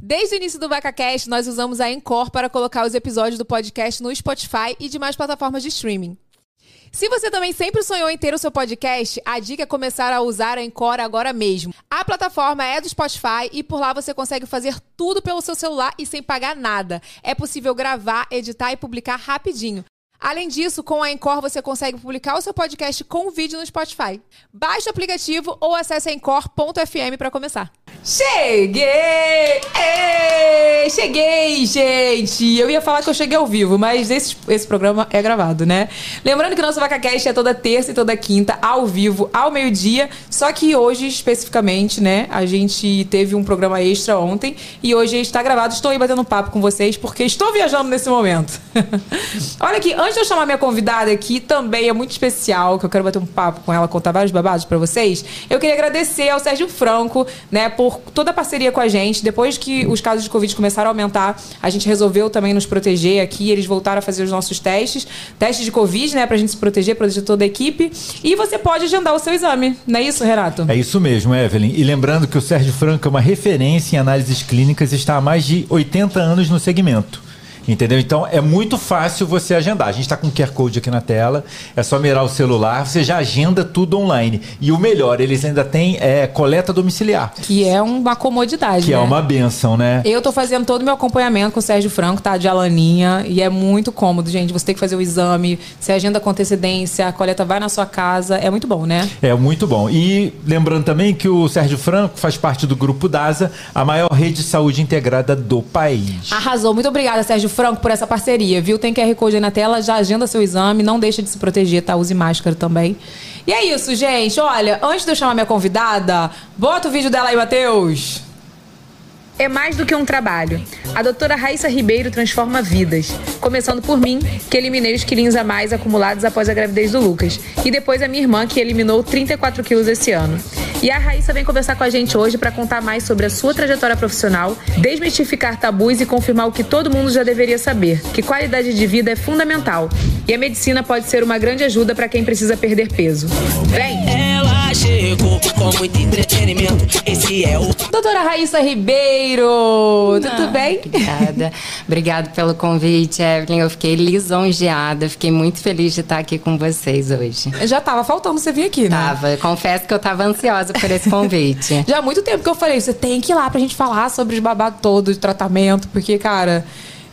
Desde o início do VacaCast, nós usamos a Encore para colocar os episódios do podcast no Spotify e demais plataformas de streaming. Se você também sempre sonhou em ter o seu podcast, a dica é começar a usar a Encore agora mesmo. A plataforma é do Spotify e por lá você consegue fazer tudo pelo seu celular e sem pagar nada. É possível gravar, editar e publicar rapidinho. Além disso, com a Encore você consegue publicar o seu podcast com vídeo no Spotify. Baixe o aplicativo ou acesse encore.fm para começar. Cheguei! Ei, cheguei, gente! Eu ia falar que eu cheguei ao vivo, mas esse, esse programa é gravado, né? Lembrando que o nosso VacaCast é toda terça e toda quinta, ao vivo, ao meio-dia. Só que hoje, especificamente, né? A gente teve um programa extra ontem e hoje está gravado. Estou aí batendo papo com vocês porque estou viajando nesse momento. Olha aqui, antes de eu chamar minha convidada aqui, também é muito especial, que eu quero bater um papo com ela, contar vários babados para vocês. Eu queria agradecer ao Sérgio Franco, né, por toda a parceria com a gente. Depois que os casos de Covid começaram a aumentar, a gente resolveu também nos proteger aqui. Eles voltaram a fazer os nossos testes, testes de Covid, né, pra gente se proteger, proteger toda a equipe. E você pode agendar o seu exame, não é isso, Renato? É isso mesmo, Evelyn. E lembrando que o Sérgio Franco é uma referência em análises clínicas e está há mais de 80 anos no segmento. Entendeu? Então é muito fácil você agendar. A gente está com o QR Code aqui na tela, é só mirar o celular, você já agenda tudo online. E o melhor, eles ainda têm é, coleta domiciliar. Que é uma comodidade. Que né? é uma benção, né? Eu tô fazendo todo o meu acompanhamento com o Sérgio Franco, tá? De Alaninha. E é muito cômodo, gente. Você tem que fazer o exame, você agenda com antecedência, a coleta vai na sua casa. É muito bom, né? É muito bom. E lembrando também que o Sérgio Franco faz parte do Grupo DASA, a maior rede de saúde integrada do país. Arrasou. Muito obrigada, Sérgio Franco, por essa parceria, viu? Tem QR Code aí na tela, já agenda seu exame, não deixa de se proteger, tá? Use máscara também. E é isso, gente. Olha, antes de eu chamar minha convidada, bota o vídeo dela aí, Matheus. É mais do que um trabalho. A doutora Raíssa Ribeiro transforma vidas. Começando por mim, que eliminei os quilinhos a mais acumulados após a gravidez do Lucas. E depois a minha irmã, que eliminou 34 quilos esse ano. E a Raíssa vem conversar com a gente hoje para contar mais sobre a sua trajetória profissional, desmistificar tabus e confirmar o que todo mundo já deveria saber: que qualidade de vida é fundamental. E a medicina pode ser uma grande ajuda para quem precisa perder peso. Vem! Ela chegou com muito entretenimento. Esse é o. Doutora Raíssa Ribeiro, tudo bem? Obrigada. Obrigada pelo convite, Evelyn. Eu fiquei lisonjeada, fiquei muito feliz de estar aqui com vocês hoje. Já tava faltando você vir aqui, né? Tava. Confesso que eu tava ansiosa por esse convite. Já há muito tempo que eu falei, você tem que ir lá pra gente falar sobre os babados todos, de tratamento, porque, cara,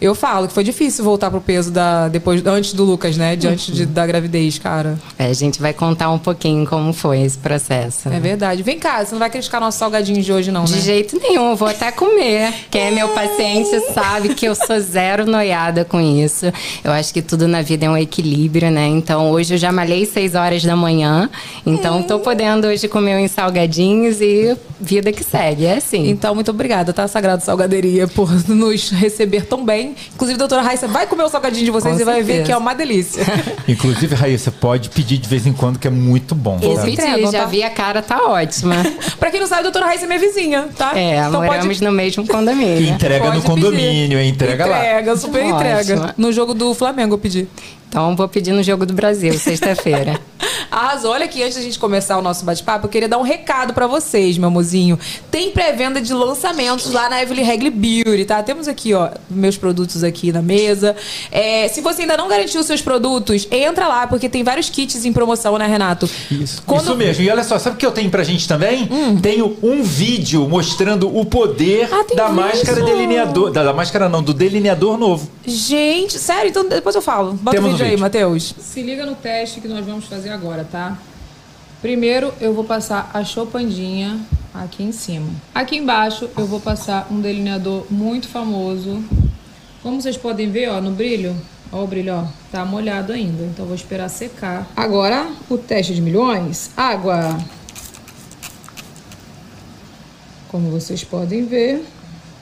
eu falo que foi difícil voltar pro peso da, depois, antes do Lucas, né? Diante de, da gravidez, cara. É, a gente vai contar um pouquinho como foi esse processo. É verdade. Vem cá, você não vai criticar nossos salgadinhos de hoje, não, De né? jeito nenhum, eu vou até comer. Quem é meu paciente sabe que eu sou zero noiada com isso. Eu acho que tudo na vida é um equilíbrio, né? Então hoje eu já malhei 6 horas da manhã. Então tô podendo hoje comer uns salgadinhos e vida que segue. É assim. Então, muito obrigada, tá? Sagrado Salgaderia, por nos receber tão bem. Inclusive, doutora Raíssa vai comer o salgadinho de vocês Com e vai ver que é uma delícia. Inclusive, Raíssa, pode pedir de vez em quando, que é muito bom. Vou tá? pedir, entregam, já tá? vi a cara, tá ótima. pra quem não sabe, a doutora Raíssa é minha vizinha, tá? É, Então moramos no mesmo condomínio. Entrega Pode no condomínio, hein? entrega lá. Entrega, super Ótimo. entrega. No jogo do Flamengo eu pedi. Então vou pedir no Jogo do Brasil, sexta-feira. Arrasou. Olha aqui, antes da gente começar o nosso bate-papo, eu queria dar um recado pra vocês, meu mozinho. Tem pré-venda de lançamentos lá na Evelyn Regli Beauty, tá? Temos aqui, ó, meus produtos aqui na mesa. É, se você ainda não garantiu os seus produtos, entra lá, porque tem vários kits em promoção, né, Renato? Isso. Quando- Isso mesmo. E olha só, sabe o que eu tenho pra gente também? Hum. Tenho um vídeo mostrando o poder Ah, da vídeo. máscara delineador. Da, da máscara não, do delineador novo. Gente, sério? Então depois eu falo. Bota Temos o um vídeo aí, vídeo. Matheus. Se liga no teste que nós vamos fazer agora, tá? Primeiro eu vou passar a chopandinha aqui em cima. Aqui embaixo eu vou passar um delineador muito famoso. Como vocês podem ver, ó, no brilho, ó o brilho, ó, tá molhado ainda. Então vou esperar secar. Agora, o teste de milhões, água. Como vocês podem ver,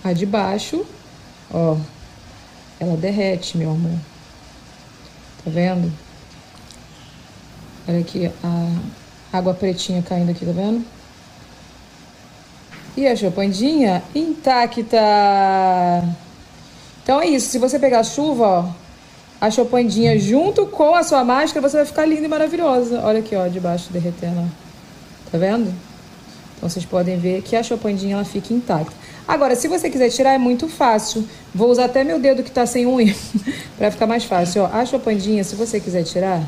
a de baixo, ó, ela derrete, meu amor. Tá vendo? Olha aqui a água pretinha caindo aqui, tá vendo? E a chopandinha intacta. Então é isso. Se você pegar a chuva, ó, a chopandinha junto com a sua máscara, você vai ficar linda e maravilhosa. Olha aqui, ó, debaixo derretendo. ó. Tá vendo? Então vocês podem ver que a chopandinha ela fica intacta. Agora, se você quiser tirar, é muito fácil. Vou usar até meu dedo que tá sem unha para ficar mais fácil. Ó, a chopandinha, se você quiser tirar,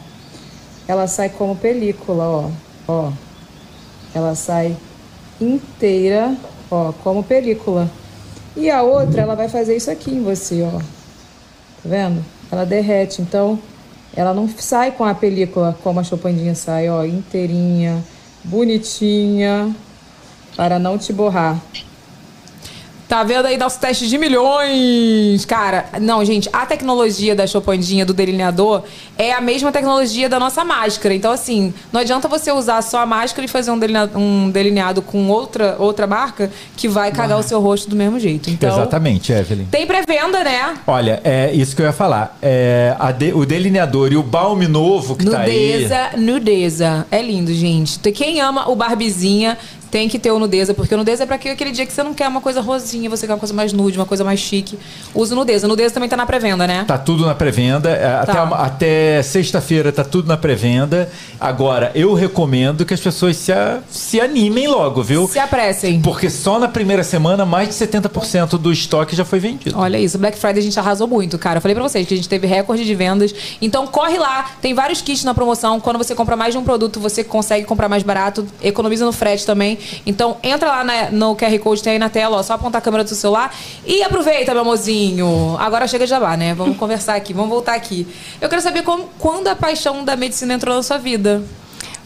ela sai como película, ó. Ó. Ela sai inteira, ó, como película. E a outra, ela vai fazer isso aqui em você, ó. Tá vendo? Ela derrete, então ela não sai com a película como a chopandinha sai, ó, inteirinha, bonitinha, para não te borrar. Tá vendo aí nosso teste de milhões? Cara, não, gente, a tecnologia da Chopandinha, do delineador, é a mesma tecnologia da nossa máscara. Então, assim, não adianta você usar só a máscara e fazer um delineado, um delineado com outra, outra marca que vai cagar o seu rosto do mesmo jeito. Então, Exatamente, Evelyn. Tem pré-venda, né? Olha, é isso que eu ia falar. É, a de- o delineador e o balme novo que tá aí. Nudeza, nudeza. É lindo, gente. Quem ama o Barbizinha tem que ter o nudeza, porque o nudeza é pra aquele dia que você não quer uma coisa rosinha, você quer uma coisa mais nude, uma coisa mais chique. Usa o nudeza. O nudeza também tá na pré-venda, né? Tá tudo na pré-venda. é, Até, Tá. até sexta-feira tá tudo na pré-venda. Agora, eu recomendo que as pessoas se, a- se animem logo, viu? Se apressem. Porque só na primeira semana mais de 70% do estoque já foi vendido. Olha isso, Black Friday a gente arrasou muito, cara. Eu falei pra vocês que a gente teve recorde de vendas. Então corre lá, tem vários kits na promoção. Quando você compra mais de um produto, você consegue comprar mais barato, economiza no frete também. Então entra lá na- no QR Code, tem aí na tela, ó, só apontar a câmera do seu celular e aproveita, meu amorzinho. Agora chega de jabá, né? Vamos conversar aqui, vamos voltar aqui. Eu quero saber como, quando a paixão da medicina entrou na sua vida.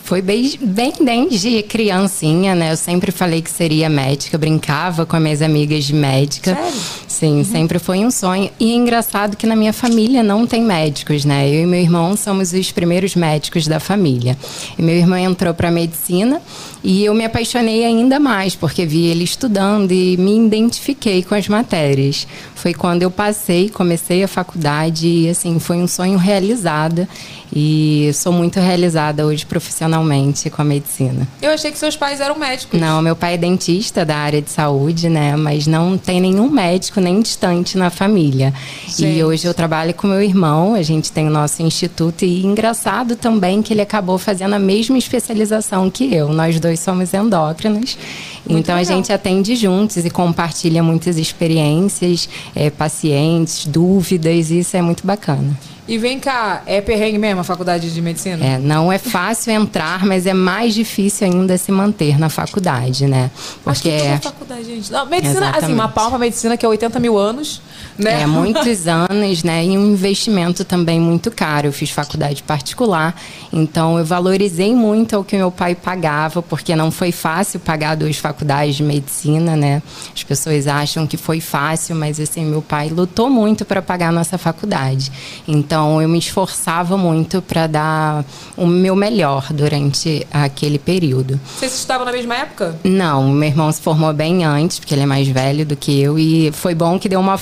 Foi bem, bem desde criancinha, né? Eu sempre falei que seria médica, brincava com as minhas amigas de médica. Sério? Sim, sempre foi um sonho. E é engraçado que na minha família não tem médicos, né? Eu e meu irmão somos os primeiros médicos da família. E meu irmão entrou para medicina e eu me apaixonei ainda mais, porque vi ele estudando e me identifiquei com as matérias. Foi quando eu passei, comecei a faculdade e assim, foi um sonho realizado. E sou muito realizada hoje profissionalmente com a medicina. Eu achei que seus pais eram médicos. Não, meu pai é dentista da área de saúde, né? Mas não tem nenhum médico nem distante na família. Gente. E hoje eu trabalho com meu irmão, a gente tem o nosso instituto. E engraçado também que ele acabou fazendo a mesma especialização que eu. Nós dois somos endócrinos. Muito então a legal. gente atende juntos e compartilha muitas experiências, eh, pacientes, dúvidas, e isso é muito bacana. E vem cá, é perrengue mesmo a faculdade de medicina? É, não é fácil entrar, mas é mais difícil ainda se manter na faculdade, né? Acho Porque que toda é, faculdade, gente. Não, medicina, assim, Exatamente. uma palma medicina que é 80 mil anos, né? é muitos anos, né? E um investimento também muito caro. Eu fiz faculdade particular, então eu valorizei muito o que meu pai pagava, porque não foi fácil pagar duas faculdades de medicina, né? As pessoas acham que foi fácil, mas assim, meu pai lutou muito para pagar a nossa faculdade. Então eu me esforçava muito para dar o meu melhor durante aquele período. Vocês estudavam na mesma época? Não, meu irmão se formou bem antes, porque ele é mais velho do que eu, e foi bom que deu uma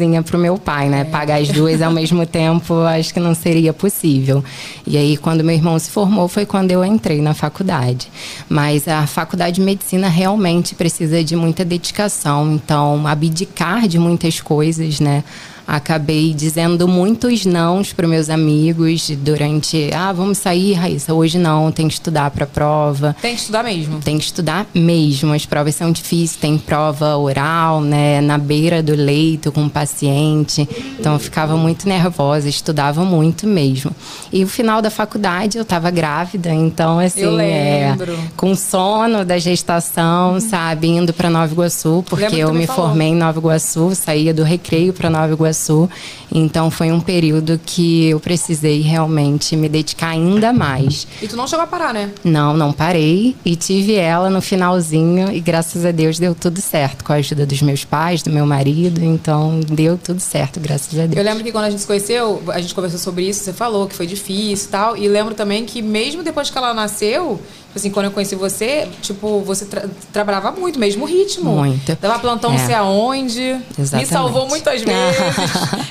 folgazinha pro meu pai, né? Pagar as duas ao mesmo tempo, acho que não seria possível. E aí, quando meu irmão se formou, foi quando eu entrei na faculdade. Mas a faculdade de medicina realmente precisa de muita dedicação, então, abdicar de muitas coisas, né? Acabei dizendo muitos nãos para meus amigos durante, ah, vamos sair, Raíssa, hoje não, tem que estudar para a prova. Tem que estudar mesmo. Tem que estudar mesmo. As provas são difíceis, tem prova oral, né? Na beira do leito com o paciente. Então eu ficava muito nervosa, estudava muito mesmo. E o final da faculdade eu estava grávida, então assim, Eu é, com sono da gestação, sabe, indo para Nova Iguaçu, porque eu me me falou. formei em Nova Iguaçu, saía do recreio para Nova Iguaçu passou. Então foi um período que eu precisei realmente me dedicar ainda mais. E tu não chegou a parar, né? Não, não parei e tive ela no finalzinho e graças a Deus deu tudo certo com a ajuda dos meus pais, do meu marido, então deu tudo certo, graças a Deus. Eu lembro que quando a gente se conheceu, a gente conversou sobre isso, você falou que foi difícil e tal. E lembro também que mesmo depois que ela nasceu, tipo assim, quando eu conheci você, tipo, você tra- trabalhava muito, mesmo ritmo. Muito. Dava plantão É. não sei aonde. Me Exatamente. salvou muitas vezes.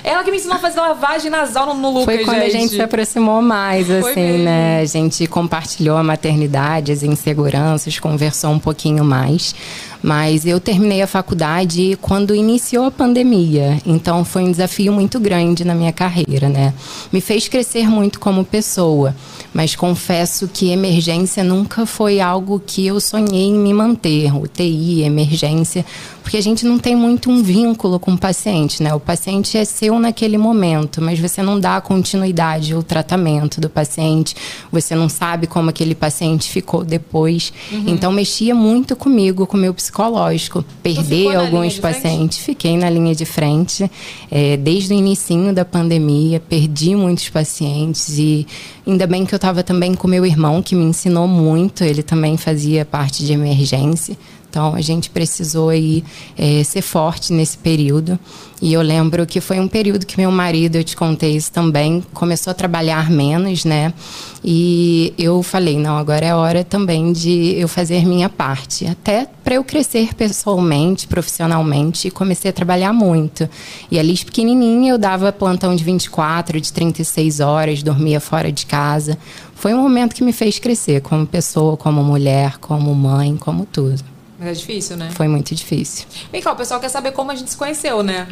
Ela que me ensinou a fazer lavagem nasal no, no Lucas, Foi quando a gente se aproximou mais, Foi assim, mesmo. né? A gente compartilhou a maternidade, as inseguranças, conversou um pouquinho mais. Mas eu terminei a faculdade quando iniciou a pandemia, então foi um desafio muito grande na minha carreira, né? Me fez crescer muito como pessoa, mas confesso que emergência nunca foi algo que eu sonhei em me manter, UTI, emergência, porque a gente não tem muito um vínculo com o paciente, né? O paciente é seu naquele momento, mas você não dá continuidade ao tratamento do paciente, você não sabe como aquele paciente ficou depois. Uhum. Então mexia muito comigo, com o meu psicológico. Perder alguns pacientes, fiquei na linha de frente é, desde o início da pandemia, perdi muitos pacientes e ainda bem que eu estava também com meu irmão que me ensinou muito, ele também fazia parte de emergência. Então a gente precisou aí é, ser forte nesse período. E eu lembro que foi um período que meu marido, eu te contei isso também, começou a trabalhar menos, né? E eu falei, não, agora é hora também de eu fazer minha parte, até para eu crescer pessoalmente, profissionalmente, comecei a trabalhar muito. E ali pequenininha eu dava plantão de 24, de 36 horas, dormia fora de casa. Foi um momento que me fez crescer como pessoa, como mulher, como mãe, como tudo. Mas é difícil, né? Foi muito difícil. Vem cá, o pessoal quer saber como a gente se conheceu, né?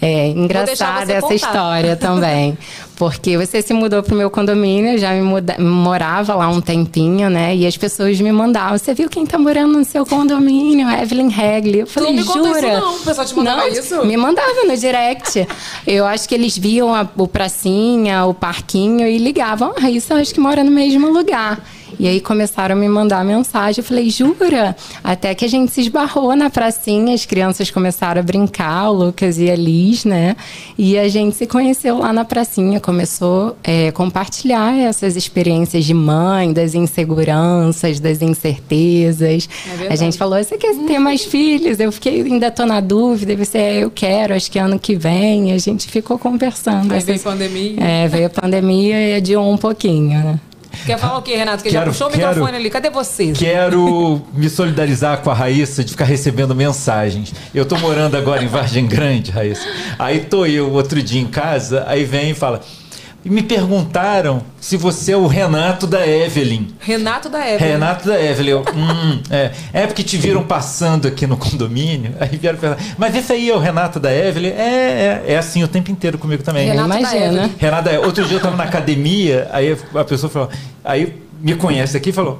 É, engraçada essa contar. história também. Porque você se mudou pro meu condomínio, eu já me muda, morava lá um tempinho, né? E as pessoas me mandavam, você viu quem tá morando no seu condomínio? Evelyn Regli. Eu falei, tu não me jura? Isso, não, o pessoal te mandava não, isso? Me mandava no direct. eu acho que eles viam a, o pracinha, o parquinho e ligavam, ah, isso eu acho que mora no mesmo lugar. E aí começaram a me mandar mensagem. Eu falei, jura? Até que a gente se esbarrou na pracinha, as crianças começaram a brincar, o Lucas e a Liz, né? E a gente se conheceu lá na pracinha, começou a é, compartilhar essas experiências de mãe, das inseguranças, das incertezas. É a gente falou, você quer ter mais filhos? Eu fiquei, ainda tô na dúvida. E você, é, eu quero, acho que ano que vem. E a gente ficou conversando. Aí veio a pandemia. É, veio a pandemia e adiou um pouquinho, né? Quer falar o quê, Renato? Que quero, já puxou o quero, microfone ali. Cadê vocês? Quero me solidarizar com a Raíssa de ficar recebendo mensagens. Eu tô morando agora em Vargem Grande, Raíssa. Aí tô eu outro dia em casa, aí vem e fala. E me perguntaram se você é o Renato da Evelyn. Renato da Evelyn. Renato da Evelyn. Eu, hum, é. é porque te viram passando aqui no condomínio. Aí vieram perguntar, mas esse aí é o Renato da Evelyn? É, é, é assim o tempo inteiro comigo também. Renato Imagina. Renato da Outro dia eu tava na academia, aí a pessoa falou, aí me conhece aqui e falou,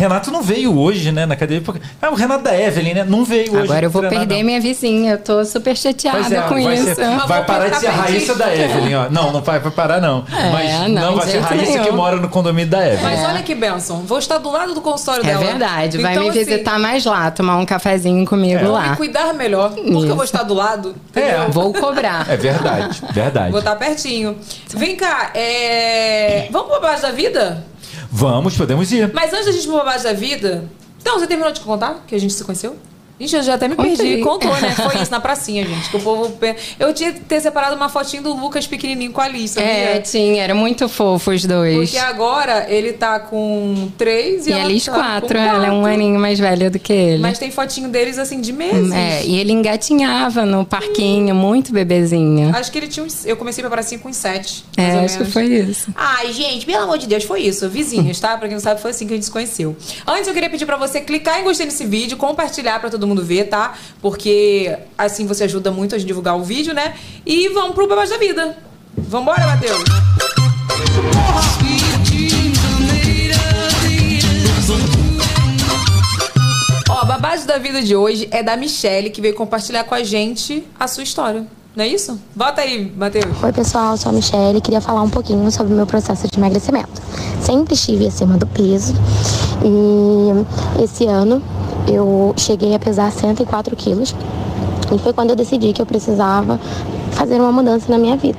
Renato não veio hoje, né, na cadeia. Porque... Ah, o Renato da Evelyn, né? Não veio hoje. Agora eu vou perder não. minha vizinha. Eu tô super chateada é, com vai isso. Ser, vai parar de ser a Raíssa da Evelyn, ó. Não, não vai, vai parar, não. É, Mas não, não vai ser a Raíssa nenhum. que mora no condomínio da Evelyn. Mas olha que benção. Vou estar do lado do consultório é dela. É verdade. Vai então, me assim, visitar mais lá, tomar um cafezinho comigo é. lá. Me cuidar melhor. Porque isso. eu vou estar do lado. É. Vou cobrar. É verdade. Verdade. Vou estar pertinho. Vem cá, é... vamos pro base da vida? Vamos, podemos ir. Mas antes da gente ir pro base da vida. Então, você terminou de contar que a gente se conheceu? Gente, eu já até me Contei. perdi. Contou, né? Foi isso na pracinha, gente. Que o povo. Eu tinha que ter separado uma fotinho do Lucas pequenininho com a Alice. Sabia? É, tinha. Era muito fofo os dois. Porque agora ele tá com três e, e ela Alice tá quatro. Ela é um aninho mais velha do que ele. Mas tem fotinho deles assim de meses. É, e ele engatinhava no parquinho, muito bebezinho. Acho que ele tinha uns. Eu comecei pra pracinha com uns sete. É, acho que foi isso. Ai, gente, pelo amor de Deus, foi isso. Vizinhos, tá? Pra quem não sabe, foi assim que a gente se conheceu. Antes eu queria pedir pra você clicar em gostei nesse vídeo, compartilhar pra todo mundo ver, tá? porque assim você ajuda muito a divulgar o vídeo, né? E vamos pro Babás da Vida. Vambora, Matheus! Ó, Babás da Vida de hoje é da Michelle, que veio compartilhar com a gente a sua história. Não é isso? Bota aí, Matheus. Oi, pessoal, sou a Michelle. Queria falar um pouquinho sobre o meu processo de emagrecimento. Sempre estive acima do peso e esse ano eu cheguei a pesar 104 quilos. E foi quando eu decidi que eu precisava fazer uma mudança na minha vida.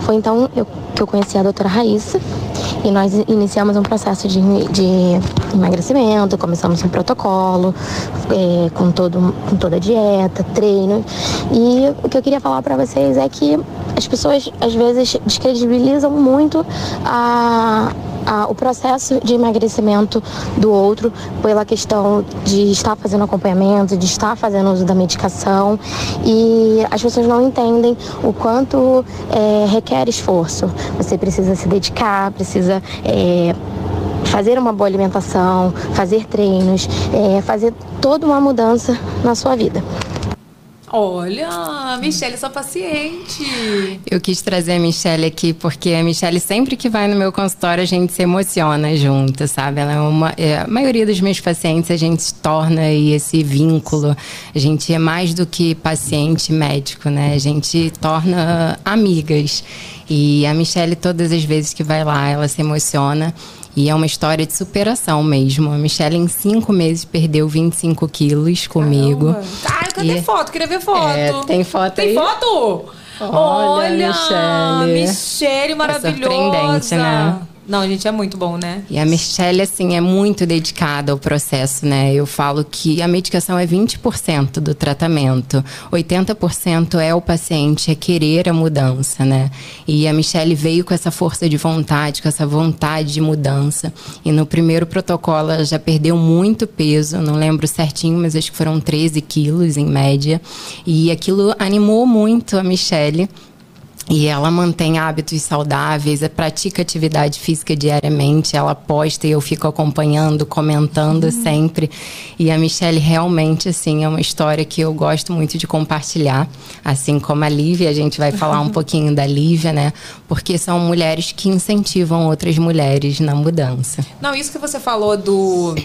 Foi então eu, que eu conheci a doutora Raíssa e nós iniciamos um processo de, de emagrecimento, começamos um protocolo é, com, todo, com toda a dieta, treino. E o que eu queria falar para vocês é que as pessoas às vezes descredibilizam muito a, o processo de emagrecimento do outro pela questão de estar fazendo acompanhamento, de estar fazendo uso da medicação e as pessoas não entendem o quanto é, requer esforço. Você precisa se dedicar, precisa é, fazer uma boa alimentação, fazer treinos, é, fazer toda uma mudança na sua vida. Olha, Michelle, sua paciente. Eu quis trazer a Michelle aqui porque a Michelle, sempre que vai no meu consultório, a gente se emociona junto, sabe? Ela é uma. É, a maioria dos meus pacientes, a gente torna aí esse vínculo. A gente é mais do que paciente médico, né? A gente torna amigas. E a Michelle, todas as vezes que vai lá, ela se emociona. E é uma história de superação mesmo. A Michelle, em cinco meses, perdeu 25 quilos comigo. Ah, cadê E- foto? Queria ver foto. É, tem foto Tem aí? foto? Olha, Michelle. Michelle maravilhosa. surpreendente, né? Não, gente, é muito bom, né? E a Michelle, assim, é muito dedicada ao processo, né? Eu falo que a medicação é 20% do tratamento. 80% é o paciente, é querer a mudança, né? E a Michelle veio com essa força de vontade, com essa vontade de mudança. E no primeiro protocolo ela já perdeu muito peso, não lembro certinho, mas acho que foram 13 quilos em média. E aquilo animou muito a Michelle. E ela mantém hábitos saudáveis, pratica atividade física diariamente, ela posta e eu fico acompanhando, comentando sempre. E a Michelle realmente, assim, é uma história que eu gosto muito de compartilhar. Assim como a Lívia, a gente vai falar um pouquinho da Lívia, né? Porque são mulheres que incentivam outras mulheres na mudança. Não, isso que você falou do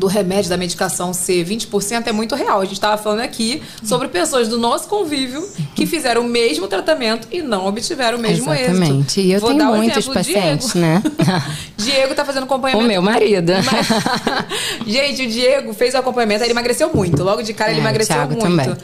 do remédio, da medicação ser 20% é muito real. A gente estava falando aqui sobre pessoas do nosso convívio que fizeram o mesmo tratamento e não obtiveram o mesmo Exatamente. êxito. E eu Vou tenho um muitos pacientes, Diego. né? Diego tá fazendo o acompanhamento. meu marido. Gente, o Diego fez o acompanhamento, ele emagreceu muito. Logo de cara ele É, o emagreceu muito. também.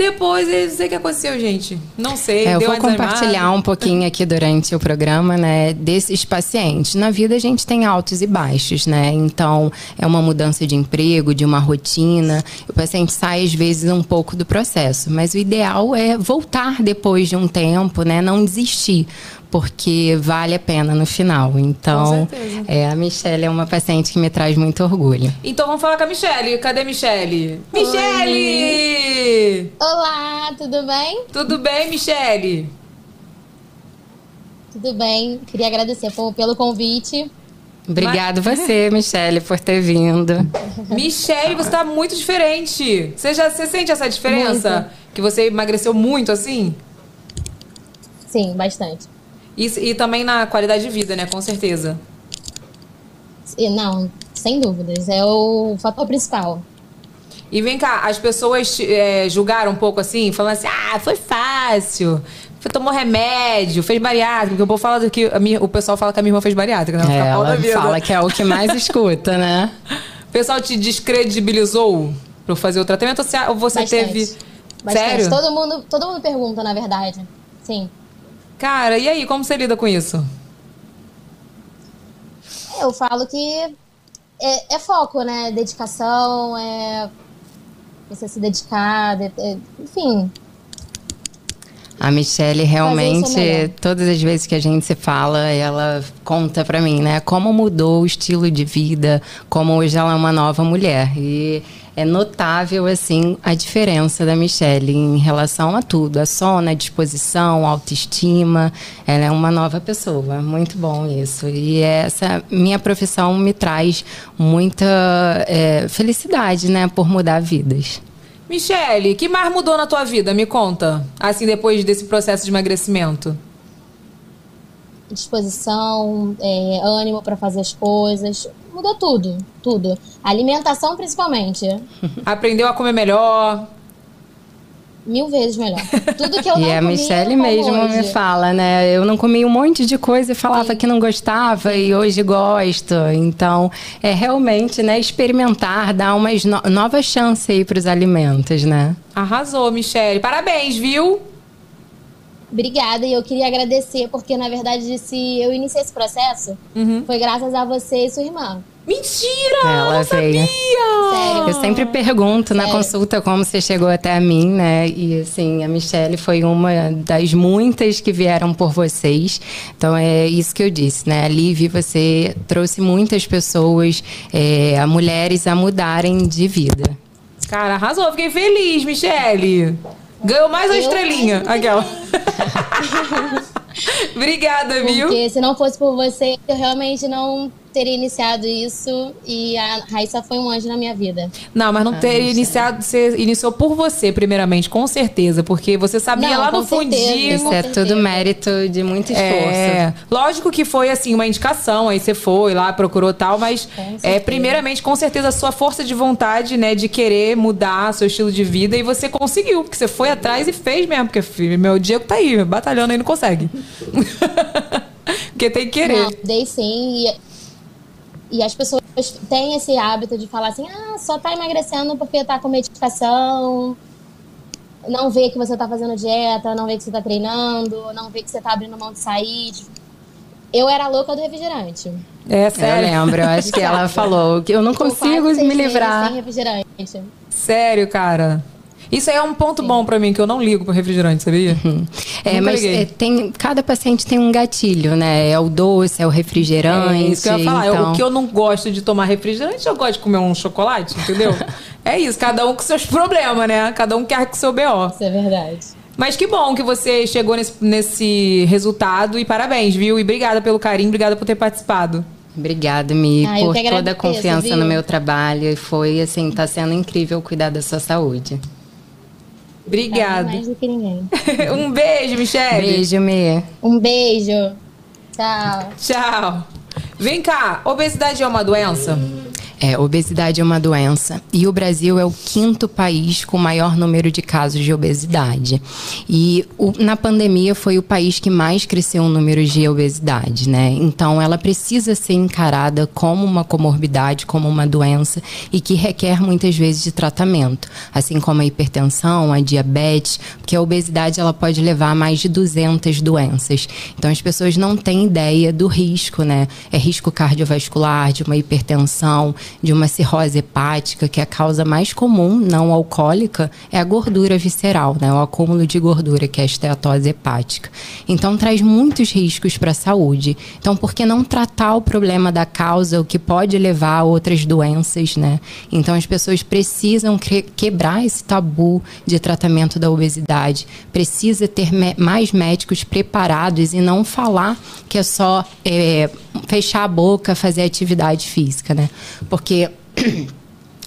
Depois, eu não sei o que aconteceu, gente. Não sei. É, eu deu vou compartilhar um pouquinho aqui durante o programa, né, desses pacientes. Na vida a gente tem altos e baixos, né? Então, é uma mudança de emprego, de uma rotina. O paciente sai às vezes um pouco do processo, mas o ideal é voltar depois de um tempo, né, não desistir. Porque vale a pena no final. Então, certeza. é, a Michelle é uma paciente que me traz muito orgulho. Então vamos falar com a Michelle. Cadê a Michelle? Michelle! Olá, tudo bem? Tudo bem, Michelle? Tudo bem. Queria agradecer pelo convite. Obrigado você, Michelle, por ter vindo. Michelle, você tá muito diferente. Você já você sente essa diferença? Que você emagreceu muito assim? Sim, bastante. E, e também na qualidade de vida, né? Com certeza. Não, sem dúvidas. É o fator principal. E vem cá, as pessoas é, julgaram um pouco assim, falando assim: ah, foi fácil. Tomou remédio, fez bariátrica. Porque o povo fala que a minha- o pessoal fala que a minha irmã fez bariátrica, né? Ela da Ela vida. fala que é o que mais escuta, né? O pessoal te descredibilizou pra eu fazer o tratamento ou você, ou você Bastante. teve. Bastante. Sério? Todo mundo, todo mundo pergunta, na verdade. Sim. Cara, e aí, como você lida com isso? Eu falo que é, é foco, né? Dedicação, é você se dedicar, de- é- enfim. A Michelle realmente, todas as vezes que a gente se fala, ela conta pra mim, né? Como mudou o estilo de vida, como hoje ela é uma nova mulher. E é notável, assim, a diferença da Michelle em relação a tudo. A sono, a disposição, a autoestima. Ela é uma nova pessoa. Muito bom isso. E essa minha profissão me traz muita é, felicidade, né? Por mudar vidas. Michele, que mais mudou na tua vida? Me conta. Assim, depois desse processo de emagrecimento. disposição, é, ânimo para fazer as coisas. Mudou tudo, tudo. Alimentação, principalmente. Aprendeu a comer melhor. Mil vezes melhor. Tudo que eu não E a comia, Michelle mesmo hoje. me fala, né? Eu não comi um monte de coisa e falava que não gostava e hoje gosto. Então, é realmente, né, experimentar, dar umas no novas chances aí para os alimentos, né? Arrasou, Michele. Parabéns, viu? Obrigada, e eu queria agradecer, porque na verdade, se eu iniciei esse processo, Uhum. foi graças a você e sua irmã. Mentira! Ela não veio. sabia! Sério. Eu sempre pergunto na Sério. consulta como você chegou até a mim, né? E assim, a Michelle foi uma das muitas que vieram por vocês. Então é isso que eu disse, né? A Liv, você trouxe muitas pessoas, é, a mulheres a mudarem de vida. Cara, arrasou. Fiquei feliz, Michele. Ganhou mais uma Eu estrelinha. Aquela. Obrigada, viu? Porque se não fosse por você, eu realmente não, teria iniciado isso e a Raíssa foi um anjo na minha vida. Não, mas não Ah, é. iniciado, você iniciou por você, primeiramente, com certeza, porque você sabia Não, lá no certeza. fundinho. Isso é certeza. tudo mérito de muito esforço. É, lógico que foi assim uma indicação, aí você foi lá, procurou tal, mas é primeiramente com certeza a sua força de vontade, né, de querer mudar seu estilo de vida e você conseguiu, porque você foi atrás e fez mesmo, porque filho, meu Diego tá aí, batalhando aí não consegue. porque tem que querer. Não, dei sim. E, e as pessoas têm esse hábito de falar assim: ah, só tá emagrecendo porque tá com medicação. Não vê que você tá fazendo dieta, não vê que você tá treinando, não vê que você tá abrindo mão de sair. Eu era a louca do refrigerante. É Eu sério. lembro, eu acho que ela falou que eu não consigo me livrar. Sem refrigerante. Sério, cara. Isso aí é um ponto bom pra mim, que eu não ligo pro refrigerante, sabia? É, Nunca mas é, tem, cada paciente tem um gatilho, né? É o doce, é o refrigerante. É isso que eu ia falar. Eu- então- o que eu não gosto de tomar refrigerante, eu gosto de comer um chocolate, entendeu? é isso, cada um com seus problemas, né? Cada um quer com seu BO. Isso é verdade. Mas que bom que você chegou nesse, nesse resultado e parabéns, viu? E obrigada pelo carinho, obrigada por ter participado. Obrigada, Mi, Ah, eu por toda a confiança viu? no meu trabalho. E Foi, assim, tá sendo incrível cuidar da sua saúde. Obrigada. Mais do que ninguém. um beijo, Michelle. Beijo, Mi. Um beijo. Tchau. Tchau. Vem cá, obesidade é uma doença? É, obesidade é uma doença e o Brasil é o quinto país com maior número de casos de obesidade. E o- na pandemia foi o país que mais cresceu o número de obesidade, né? Então ela precisa ser encarada como uma comorbidade, como uma doença e que requer muitas vezes de tratamento, assim como a hipertensão, a diabetes, porque a obesidade ela pode levar a mais de 200 doenças. Então as pessoas não têm ideia do risco, né? É risco cardiovascular, de uma hipertensão, de uma cirrose hepática, que é a causa mais comum não alcoólica é a gordura visceral, né? O acúmulo de gordura, que é a esteatose hepática. Então traz muitos riscos para a saúde. Então por que não tratar o problema da causa, o que pode levar a outras doenças, né? Então as pessoas precisam quebrar esse tabu de tratamento da obesidade. Precisa ter mais médicos preparados e não falar que é só é, fechar a boca, fazer atividade física, né? Porque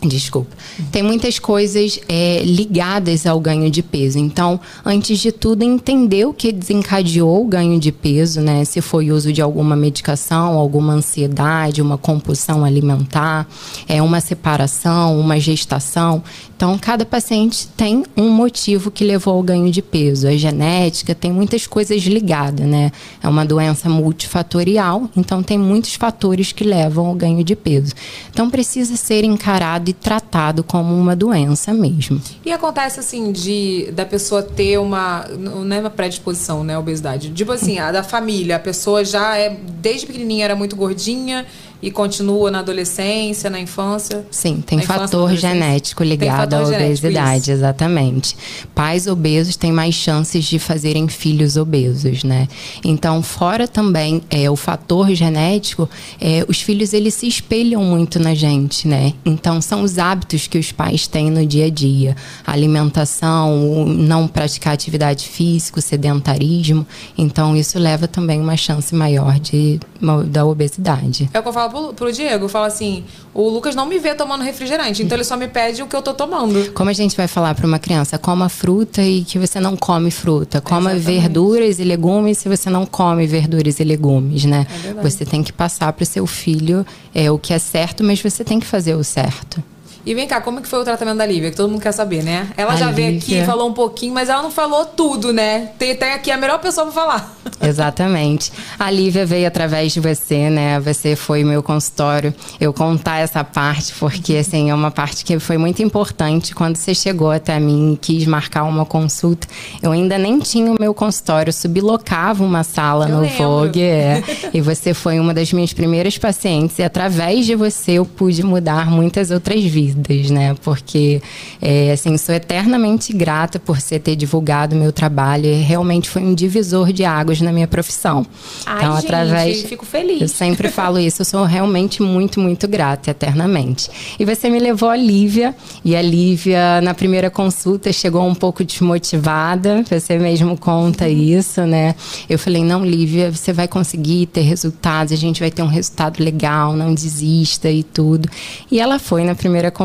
Desculpa. Tem muitas coisas é, ligadas ao ganho de peso. Então, antes de tudo, entender o que desencadeou o ganho de peso, né? Se foi uso de alguma medicação, alguma ansiedade, uma compulsão alimentar, é uma separação, uma gestação. Então, cada paciente tem um motivo que levou ao ganho de peso. A genética tem muitas coisas ligadas, né? É uma doença multifatorial, então tem muitos fatores que levam ao ganho de peso. Então, precisa ser encarado e tratado como uma doença mesmo. E acontece assim de da pessoa ter uma não é uma predisposição, né, obesidade. Tipo assim, a da família, a pessoa já é desde pequenininha era muito gordinha e continua na adolescência, na infância. Sim, tem Na fator genético ligado à fator genético, obesidade, exatamente. Pais obesos têm mais chances de fazerem filhos obesos, né? Então, fora também é, o fator genético, é, os filhos eles se espelham muito na gente, né? Então, são os hábitos que os pais têm no dia a dia, alimentação, não praticar atividade física, sedentarismo. Então, isso leva também uma chance maior de da obesidade. É o que eu falo pro, pro Diego, eu falo assim, o Lucas não me vê tomando refrigerante, então ele só me pede o que eu tô tomando. Como a gente vai falar para uma criança, coma fruta e que você não come fruta, coma Exatamente. verduras e legumes se você não come verduras e legumes, né? É você tem que passar para o seu filho é, o que é certo, mas você tem que fazer o certo. E vem cá, como que foi o tratamento da Lívia? Que todo mundo quer saber, né? Ela A já veio aqui, Lívia. falou um pouquinho, mas ela não falou tudo, né? Tem, tem aqui a melhor pessoa pra falar. Exatamente. A Lívia veio através de você, né? Você foi meu consultório. Eu contar essa parte, porque assim, é uma parte que foi muito importante. Quando você chegou até mim e quis marcar uma consulta, eu ainda nem tinha o meu consultório, eu sublocava uma sala Eu no lembro. Vogue. é. e você foi uma das minhas primeiras pacientes, e através de você eu pude mudar muitas outras vidas. Vidas, né? Porque, é, assim, sou eternamente grata por você ter divulgado o meu trabalho. E realmente foi um divisor de águas na minha profissão. Ai, então, gente, através. fico feliz. Eu sempre falo isso, eu sou realmente muito, muito grata, eternamente. E você me levou a Lívia, e a Lívia, na primeira consulta, chegou um pouco desmotivada, você mesmo conta isso, né? Eu falei, não, Lívia, você vai conseguir ter resultados, a gente vai ter um resultado legal, não desista e tudo. E ela foi na primeira consulta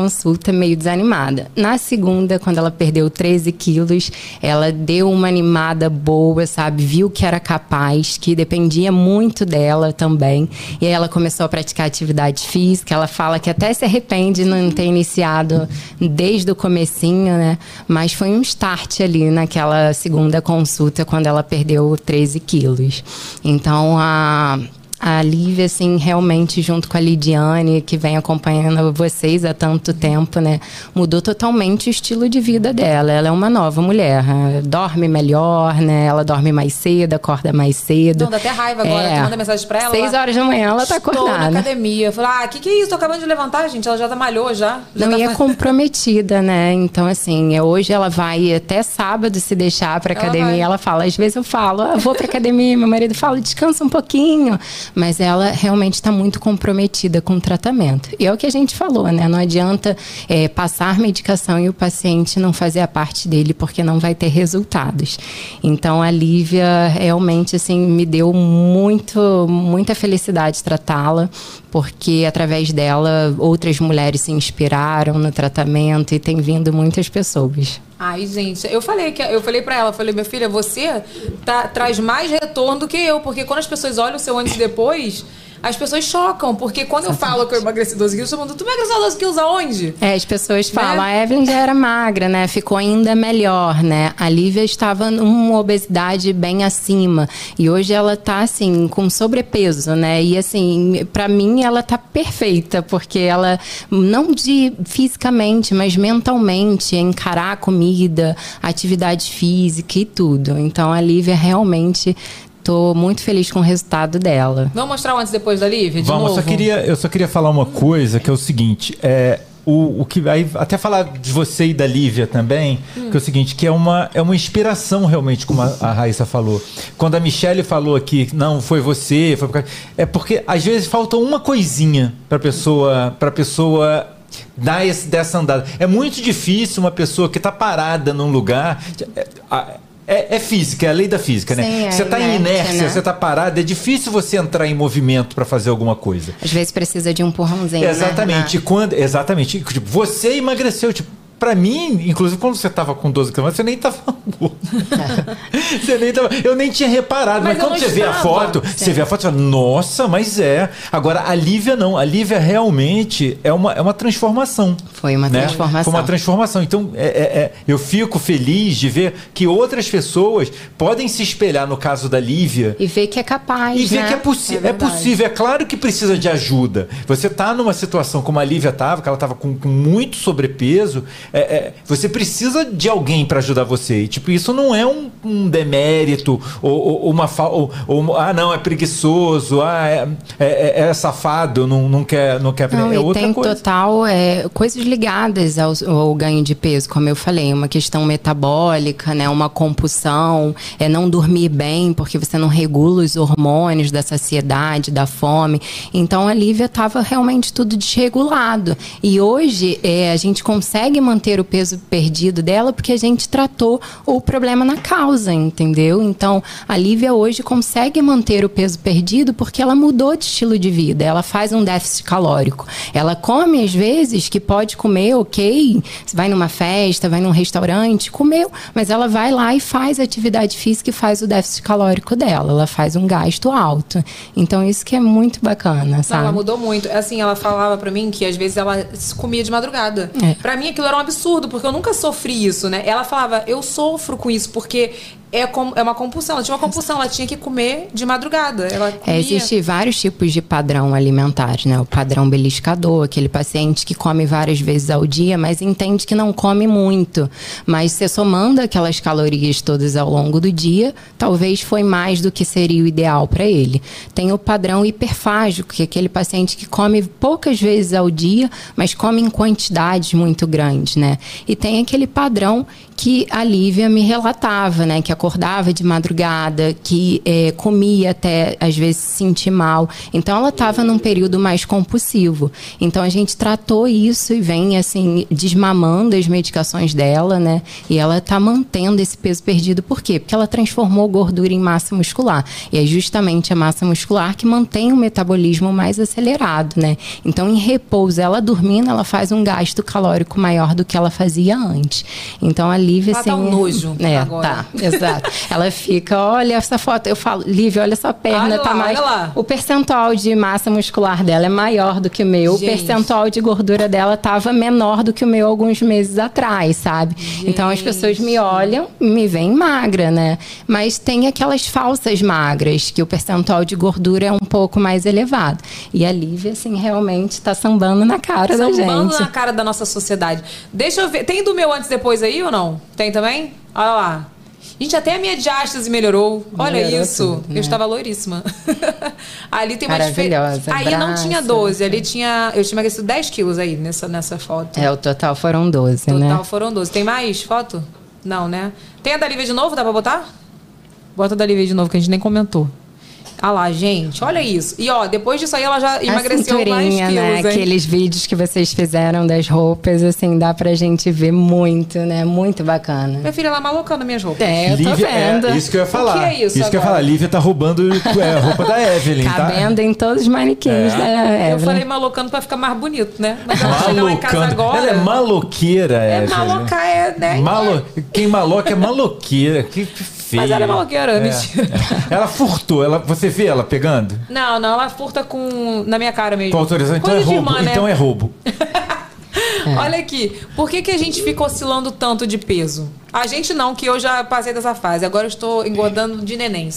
meio desanimada. Na segunda, quando ela perdeu 13 quilos, ela deu uma animada boa, sabe? Viu que era capaz, que dependia muito dela também. E aí ela começou a praticar atividade física. Ela fala que até se arrepende de não ter iniciado desde o comecinho, né? Mas foi um start ali naquela segunda consulta quando ela perdeu 13 quilos. Então a a Lívia, assim, realmente, junto com a Lidiane, que vem acompanhando vocês há tanto tempo, né? Mudou totalmente o estilo de vida dela. Ela é uma nova mulher. né? Dorme melhor, né? Ela dorme mais cedo, acorda mais cedo. Não, dá até raiva agora. É. Tu manda mensagem pra ela. Seis ela, horas da manhã ela tá Estou na acordada. academia. Falo, ah, o que, que é isso? Tô acabando de levantar, gente. Ela já tá malhou já. já Não, tá e é comprometida, né? Então, assim, é- hoje ela vai até sábado se deixar pra Ela academia. vai. Ela, fala, às vezes eu falo, ah, vou pra academia. Meu marido fala, descansa um pouquinho. Mas ela realmente está muito comprometida com o tratamento. E é o que a gente falou, né? Não adianta é, passar medicação e o paciente não fazer a parte dele, porque não vai ter resultados. Então, a Lívia realmente, assim, me deu muito, muita felicidade tratá-la, porque através dela outras mulheres se inspiraram no tratamento e tem vindo muitas pessoas. Ai, gente, eu falei que eu falei para ela, falei, minha filha, você tá- traz mais retorno do que eu, porque quando as pessoas olham o seu antes e depois, as pessoas chocam, porque quando eu falo que eu emagreci 12 quilos, todo mundo, tu emagreceu 12 quilos aonde? É, as pessoas falam, Né? a Evelyn já era magra, né? Ficou ainda melhor, né? A Lívia estava numa obesidade bem acima. E hoje ela tá, assim, com sobrepeso, né? E, assim, pra mim ela tá perfeita, porque ela, não de fisicamente, mas mentalmente, encarar a comida, atividade física e tudo. Então, a Lívia realmente... Tô muito feliz com o resultado dela. Vamos mostrar o antes e depois da Lívia? De Vamos, novo? eu só, queria, eu só queria falar uma coisa, que é o seguinte, é, o, o que aí, até falar de você e da Lívia também, que é o seguinte, que é uma, é uma inspiração realmente, como a, a Raíssa falou. Quando a Michelle falou aqui, não, foi você, foi por causa- é porque às vezes falta uma coisinha pra pessoa, pra pessoa dar esse, dessa andada. É muito difícil uma pessoa que tá parada num lugar. é, a- é, é física, é a lei da física, Sim, né? é Você tá em inércia, né? você tá parado, é difícil você entrar em movimento pra fazer alguma coisa. Às vezes precisa de um empurrãozinho, né, Exatamente. E quando, exatamente. Tipo, você emagreceu, tipo, Pra mim, inclusive quando você tava com 12 quilos, você nem tava gordo. você nem tava, eu nem tinha reparado. Mas, Mas quando você vê a estava. foto, você vê a foto e fala, nossa, mas é. Agora, a Lívia não. A Lívia realmente é uma, é uma transformação. Foi uma né? transformação. Foi uma transformação. Então, é- é- é, eu fico feliz de ver que outras pessoas podem se espelhar no caso da Lívia E ver que é capaz, e ver né? que é, possi é, verdade. possível. É claro que precisa de ajuda. Você tá numa situação como a Lívia tava, que ela tava com, com muito sobrepeso, é, é, você precisa de alguém para ajudar você. E, tipo, isso não é um, um demérito ou, ou- uma fa ou, ou, ah, não, é preguiçoso, ah, é, é- é safado, não, não quer, não quer Não, é outra tem coisa. total é, coisas ligadas ao, ao ganho de peso, como eu falei, uma questão metabólica, né, uma compulsão, é não dormir bem porque você não regula os hormônios da saciedade, da fome. Então a Lívia estava realmente tudo desregulado. E hoje é, a gente consegue manter o peso perdido dela porque a gente tratou o problema na causa, entendeu? Então a Lívia hoje consegue manter o peso perdido porque ela mudou de estilo de vida. Ela faz um déficit calórico. Ela come às vezes que pode comer, ok. Você vai numa festa, vai num restaurante, comeu, mas ela vai lá e faz atividade física e faz o déficit calórico dela. Ela faz um gasto alto. Então isso que é muito bacana, Não, sabe? ela mudou muito. Assim, ela falava pra mim que às vezes ela se comia de madrugada. É. Pra mim aquilo era um absurdo, porque eu nunca sofri isso, né? Ela falava, eu sofro com isso, porque é, é uma compulsão. Ela tinha uma compulsão, ela tinha que comer de madrugada. Ela comia. É, Existem vários tipos de padrão alimentar, né? O padrão beliscador, aquele paciente que come várias vezes ao dia, mas entende que não come muito. Mas você somando aquelas calorias todas ao longo do dia, talvez foi mais do que seria o ideal para ele. Tem o padrão hiperfágico, que é aquele paciente que come poucas vezes ao dia, mas come em quantidades muito grandes, né? E tem aquele padrão que a Lívia me relatava, né? Que acordava de madrugada, que eh, comia até às vezes se sentir mal. Então ela estava num período mais compulsivo. Então a gente tratou isso e vem assim desmamando as medicações dela, né? E ela está mantendo esse peso perdido. Por quê? Porque ela transformou gordura em massa muscular. E é justamente a massa muscular que mantém o metabolismo mais acelerado, né? Então em repouso, ela dormindo, ela faz um gasto calórico maior do que ela fazia antes. Então a Lívia Ela tá assim, um nojo é, agora. tá, exato. Ela fica, olha essa foto, eu falo, Lívia, olha essa perna, Olha tá lá, mais. O percentual de massa muscular dela é maior do que o meu. Gente. O percentual de gordura dela tava menor do que o meu alguns meses atrás, sabe? Então as pessoas me olham me veem magra, né? Mas tem aquelas falsas magras, que o percentual de gordura é um pouco mais elevado. E a Lívia, assim, realmente tá sambando na cara da Sambando gente. na cara da nossa sociedade. Deixa eu ver. Tem do meu antes e depois aí ou não? Tem também? Olha lá. Gente, até a minha diástase melhorou. Olha Melhorou isso. tudo, Eu né? estava loiríssima. ali tem uma diferença. Aí não braço, tinha 12, ali tinha. Eu tinha emagrecido 10 quilos aí nessa, nessa foto. É, o total foram 12, Total né? foram 12. Tem mais foto? Não, né? Tem a da Lívia de novo? Dá pra botar? Bota a da Lívia de novo, que a gente nem comentou. Ah lá, gente, olha isso. E ó, depois disso aí ela já emagreceu a mais quilos, né? hein? Aqueles vídeos que vocês fizeram das roupas, assim, dá pra gente ver muito, né? Muito bacana. Minha filha, ela malocando minhas roupas. É, eu tô Lívia, vendo. é, isso que eu ia falar. que é isso que eu ia agora? falar. Lívia tá roubando é, a roupa da Evelyn, tá? Cabendo em todos os manequins É. da Eu Evelyn. falei malocando pra ficar mais bonito, né? Mas ela lá em casa Malocando. agora. Ela é maloqueira, É Evelyn. malocar, é, né? Malo... Quem maloca é maloqueira. Que, feio. Mas ela é maloqueira, É. mentira. Ela furtou. Ela... Você vê ela pegando? Não, não, ela furta com. na minha cara mesmo. Com autorização? Então Coisa é roubo. irmã, né? Então é roubo. Olha aqui, por que, que a gente fica oscilando tanto de peso? A gente não, que eu já passei dessa fase. Agora eu estou engordando de neném.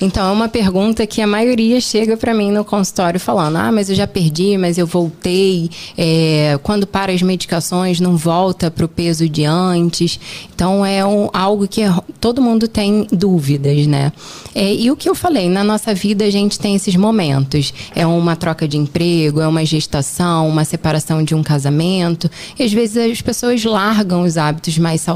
Então, é uma pergunta que a maioria chega pra mim no consultório falando: ah, mas eu já perdi, mas eu voltei. É, quando para as medicações, não volta pro peso de antes. Então, é um- algo que todo mundo tem dúvidas, né? É, e o que eu falei, na nossa vida a gente tem esses momentos. É uma troca de emprego, é uma gestação, uma separação de um casamento. E às vezes as pessoas largam os hábitos mais saudáveis,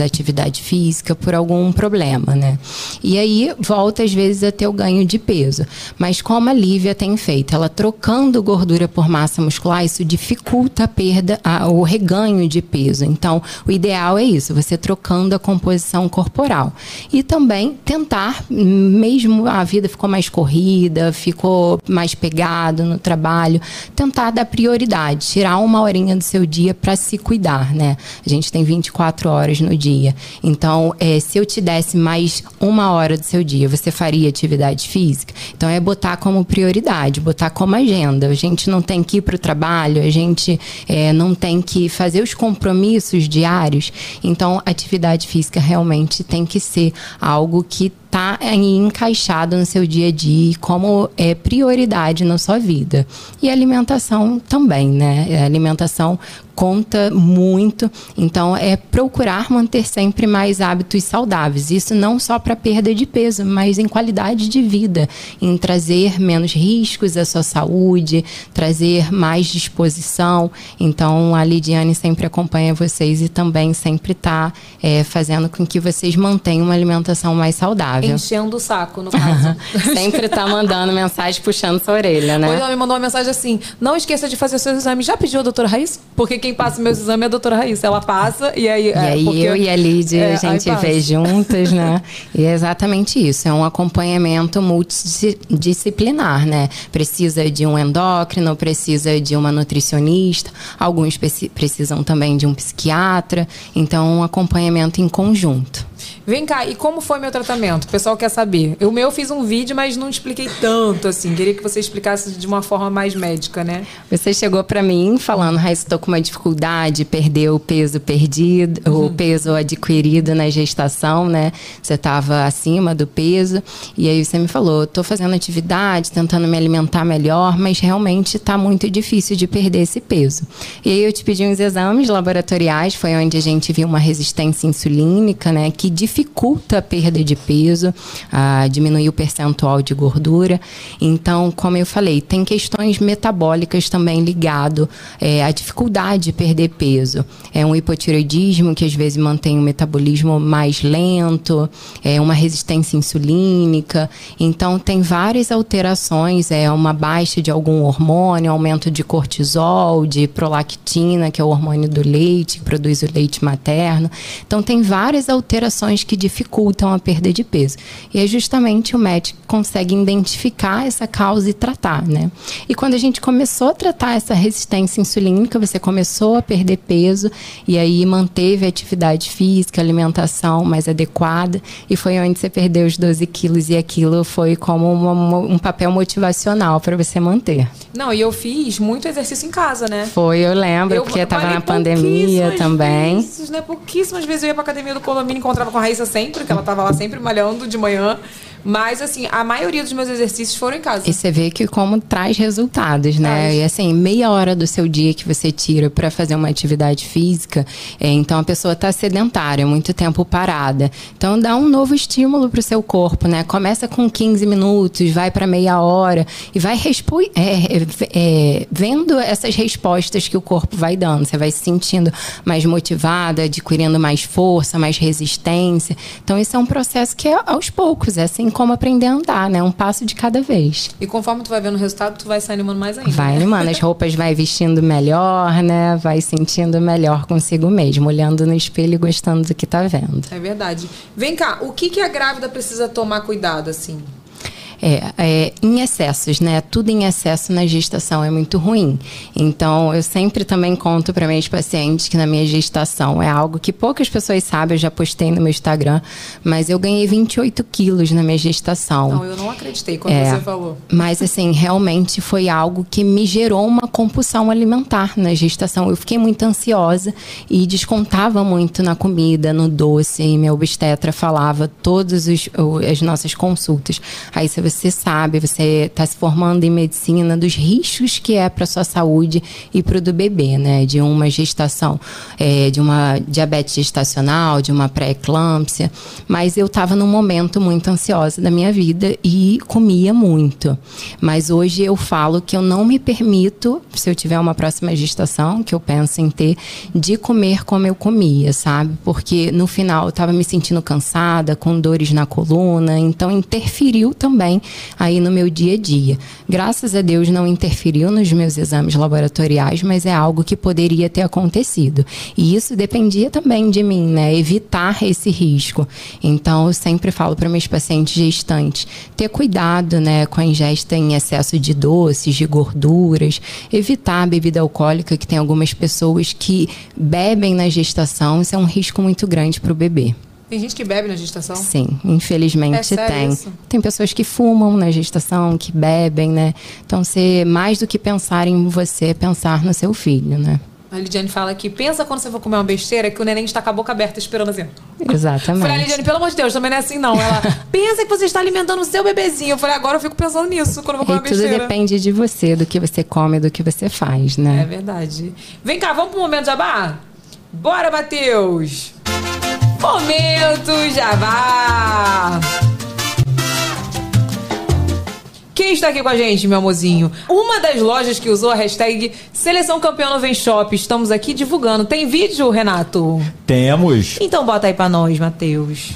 a atividade física, por algum problema, né? E aí volta às vezes a ter o ganho de peso. Mas como a Lívia tem feito, ela trocando gordura por massa muscular, isso dificulta a perda, a- o reganho de peso. Então, o ideal é isso, você trocando a composição corporal. E também tentar, mesmo a vida ficou mais corrida, ficou mais pegado no trabalho, tentar dar prioridade, tirar uma horinha do seu dia para se cuidar, né? A gente tem 24 horas no dia. Então, é, se eu te desse mais uma hora do seu dia, você faria atividade física? Então, é botar como prioridade, botar como agenda. A gente não tem que ir para o trabalho, a gente é, não tem que fazer os compromissos diários. Então, atividade física realmente tem que ser algo que está encaixado no seu dia a dia como é prioridade na sua vida. E alimentação também, né? A alimentação conta muito. Então, é procurar manter sempre mais hábitos saudáveis. Isso não só para perda de peso, mas em qualidade de vida, em trazer menos riscos à sua saúde, trazer mais disposição. Então, a Lidiane sempre acompanha vocês e também sempre está fazendo com que vocês mantenham uma alimentação mais saudável. Enchendo o saco, no caso. sempre tá mandando mensagem puxando sua orelha, né? Hoje ela me mandou uma mensagem assim: não esqueça de fazer seus exames. Já pediu a doutora Raíssa? Porque quem passa meus exames é a doutora Raíssa. Ela passa e aí. E aí eu e a Lidia, É, a gente vê juntas, né? E é exatamente isso. É um acompanhamento multidisciplinar, né? Precisa de um endócrino, precisa de uma nutricionista, alguns preci- precisam também de um psiquiatra. Então, um acompanhamento em conjunto. Vem cá, e como foi meu tratamento? O pessoal quer saber. O meu eu fiz um vídeo, mas não expliquei tanto, assim. Queria que você explicasse de uma forma mais médica, né? Você chegou pra mim falando, Raíssa, estou com uma dificuldade, perdeu o peso perdido, o peso adquirido na gestação, né? Você estava acima do peso. E aí você me falou, tô fazendo atividade, tentando me alimentar melhor, mas realmente tá muito difícil de perder esse peso. E aí eu te pedi uns exames laboratoriais, foi onde a gente viu uma resistência insulínica, né? Que dificulta a perda de peso, a diminuir o percentual de gordura. Então, como eu falei, tem questões metabólicas também ligado é, à dificuldade de perder peso. É um hipotireoidismo que às vezes mantém o metabolismo mais lento, é uma resistência insulínica. Então, tem várias alterações, é uma baixa de algum hormônio, aumento de cortisol, de prolactina, que é o hormônio do leite, que produz o leite materno. Então, tem várias alterações que dificultam a perda de peso. E é justamente o médico que consegue identificar essa causa e tratar, né? E quando a gente começou a tratar essa resistência insulínica, você começou a perder peso e aí manteve a atividade física, alimentação mais adequada e foi onde você perdeu os 12 quilos e aquilo foi como uma- um papel motivacional para você manter. Não, e eu fiz muito exercício em casa, né? Foi, eu lembro, Eu porque estava na pandemia também. Vezes, né? Pouquíssimas vezes eu ia pra academia do condomínio, encontrava com a Raíssa sempre, que ela tava lá sempre malhando de manhã. Mas, assim, a maioria dos meus exercícios foram em casa. E você vê que como traz resultados, né? Traz. E assim, meia hora do seu dia que você tira para fazer uma atividade física, é, então a pessoa está sedentária, muito tempo parada. Então dá um novo estímulo para o seu corpo, né? Começa com 15 minutos, vai para meia hora e vai é, é, vendo essas respostas que o corpo vai dando. Você vai se sentindo mais motivada, adquirindo mais força, mais resistência. Então isso é um processo que é aos poucos, é assim como aprender a andar, né? Um passo de cada vez. E conforme tu vai vendo o resultado, tu vai se animando mais ainda. Vai né? animando, as roupas vai vestindo melhor, né? Vai sentindo melhor consigo mesmo, olhando no espelho e gostando do que tá vendo. É verdade. Vem cá, o que, que a grávida precisa tomar cuidado, assim? É, é, em excessos, né? Tudo em excesso na gestação é muito ruim. Então, eu sempre também conto para minhas pacientes que na minha gestação é algo que poucas pessoas sabem, eu já postei no meu Instagram, mas eu ganhei 28 quilos na minha gestação. Não, eu não acreditei quando É. você falou. Mas, assim, realmente foi algo que me gerou uma compulsão alimentar na gestação. Eu fiquei muito ansiosa e descontava muito na comida, no doce. E meu obstetra falava todas as nossas consultas. Aí, se você sabe, você está se formando em medicina, dos riscos que é para sua saúde e para o do bebê, né? De uma gestação, é, de uma diabetes gestacional, de uma pré-eclâmpsia. Mas eu estava num momento muito ansiosa da minha vida e comia muito. Mas hoje eu falo que eu não me permito, se eu tiver uma próxima gestação, que eu penso em ter, de comer como eu comia, sabe? Porque no final eu estava me sentindo cansada, com dores na coluna, então interferiu também aí no meu dia a dia. Graças a Deus não interferiu nos meus exames laboratoriais, mas é algo que poderia ter acontecido. E isso dependia também de mim, né? Evitar esse risco. Então eu sempre falo para meus pacientes gestantes ter cuidado, né, com a ingesta em excesso de doces, de gorduras, evitar a bebida alcoólica, que tem algumas pessoas que bebem na gestação, isso é um risco muito grande para o bebê. Tem gente que bebe na gestação? Sim, infelizmente É tem. isso? Tem pessoas que fumam na gestação, que bebem, né? Então, ser mais do que pensar em você, é pensar no seu filho, né? A Lidiane fala que pensa quando você for comer uma besteira que o neném está com a boca aberta esperando assim. Falei, Exatamente. Lidiane, pelo amor de Deus, também não é assim não. Ela pensa que você está alimentando o seu bebezinho. Eu falei, agora eu fico pensando nisso quando eu vou comer E uma tudo besteira. depende de você, do que você come, do que você faz, É né? verdade. Vem cá, vamos pro momento jabá? Bora, Matheus! Momento jabá! Quem está aqui com a gente, meu amorzinho? Uma das lojas que usou a hashtag Seleção Campeão no Vem Shop. Estamos aqui divulgando. Tem vídeo, Renato? Temos. Então bota aí pra nós, Matheus.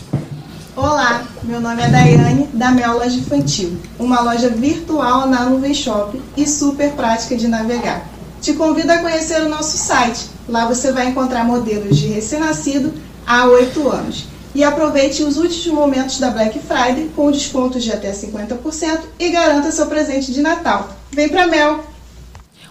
Olá, meu nome é Daiane, da Mel Loja Infantil, uma loja virtual na Nuvem Shop e super prática de navegar. Te convido a conhecer o nosso site. Lá você vai encontrar modelos de recém-nascido a 8 anos. E aproveite os últimos momentos da Black Friday com descontos de até 50% e garanta seu presente de Natal. Vem pra Mel!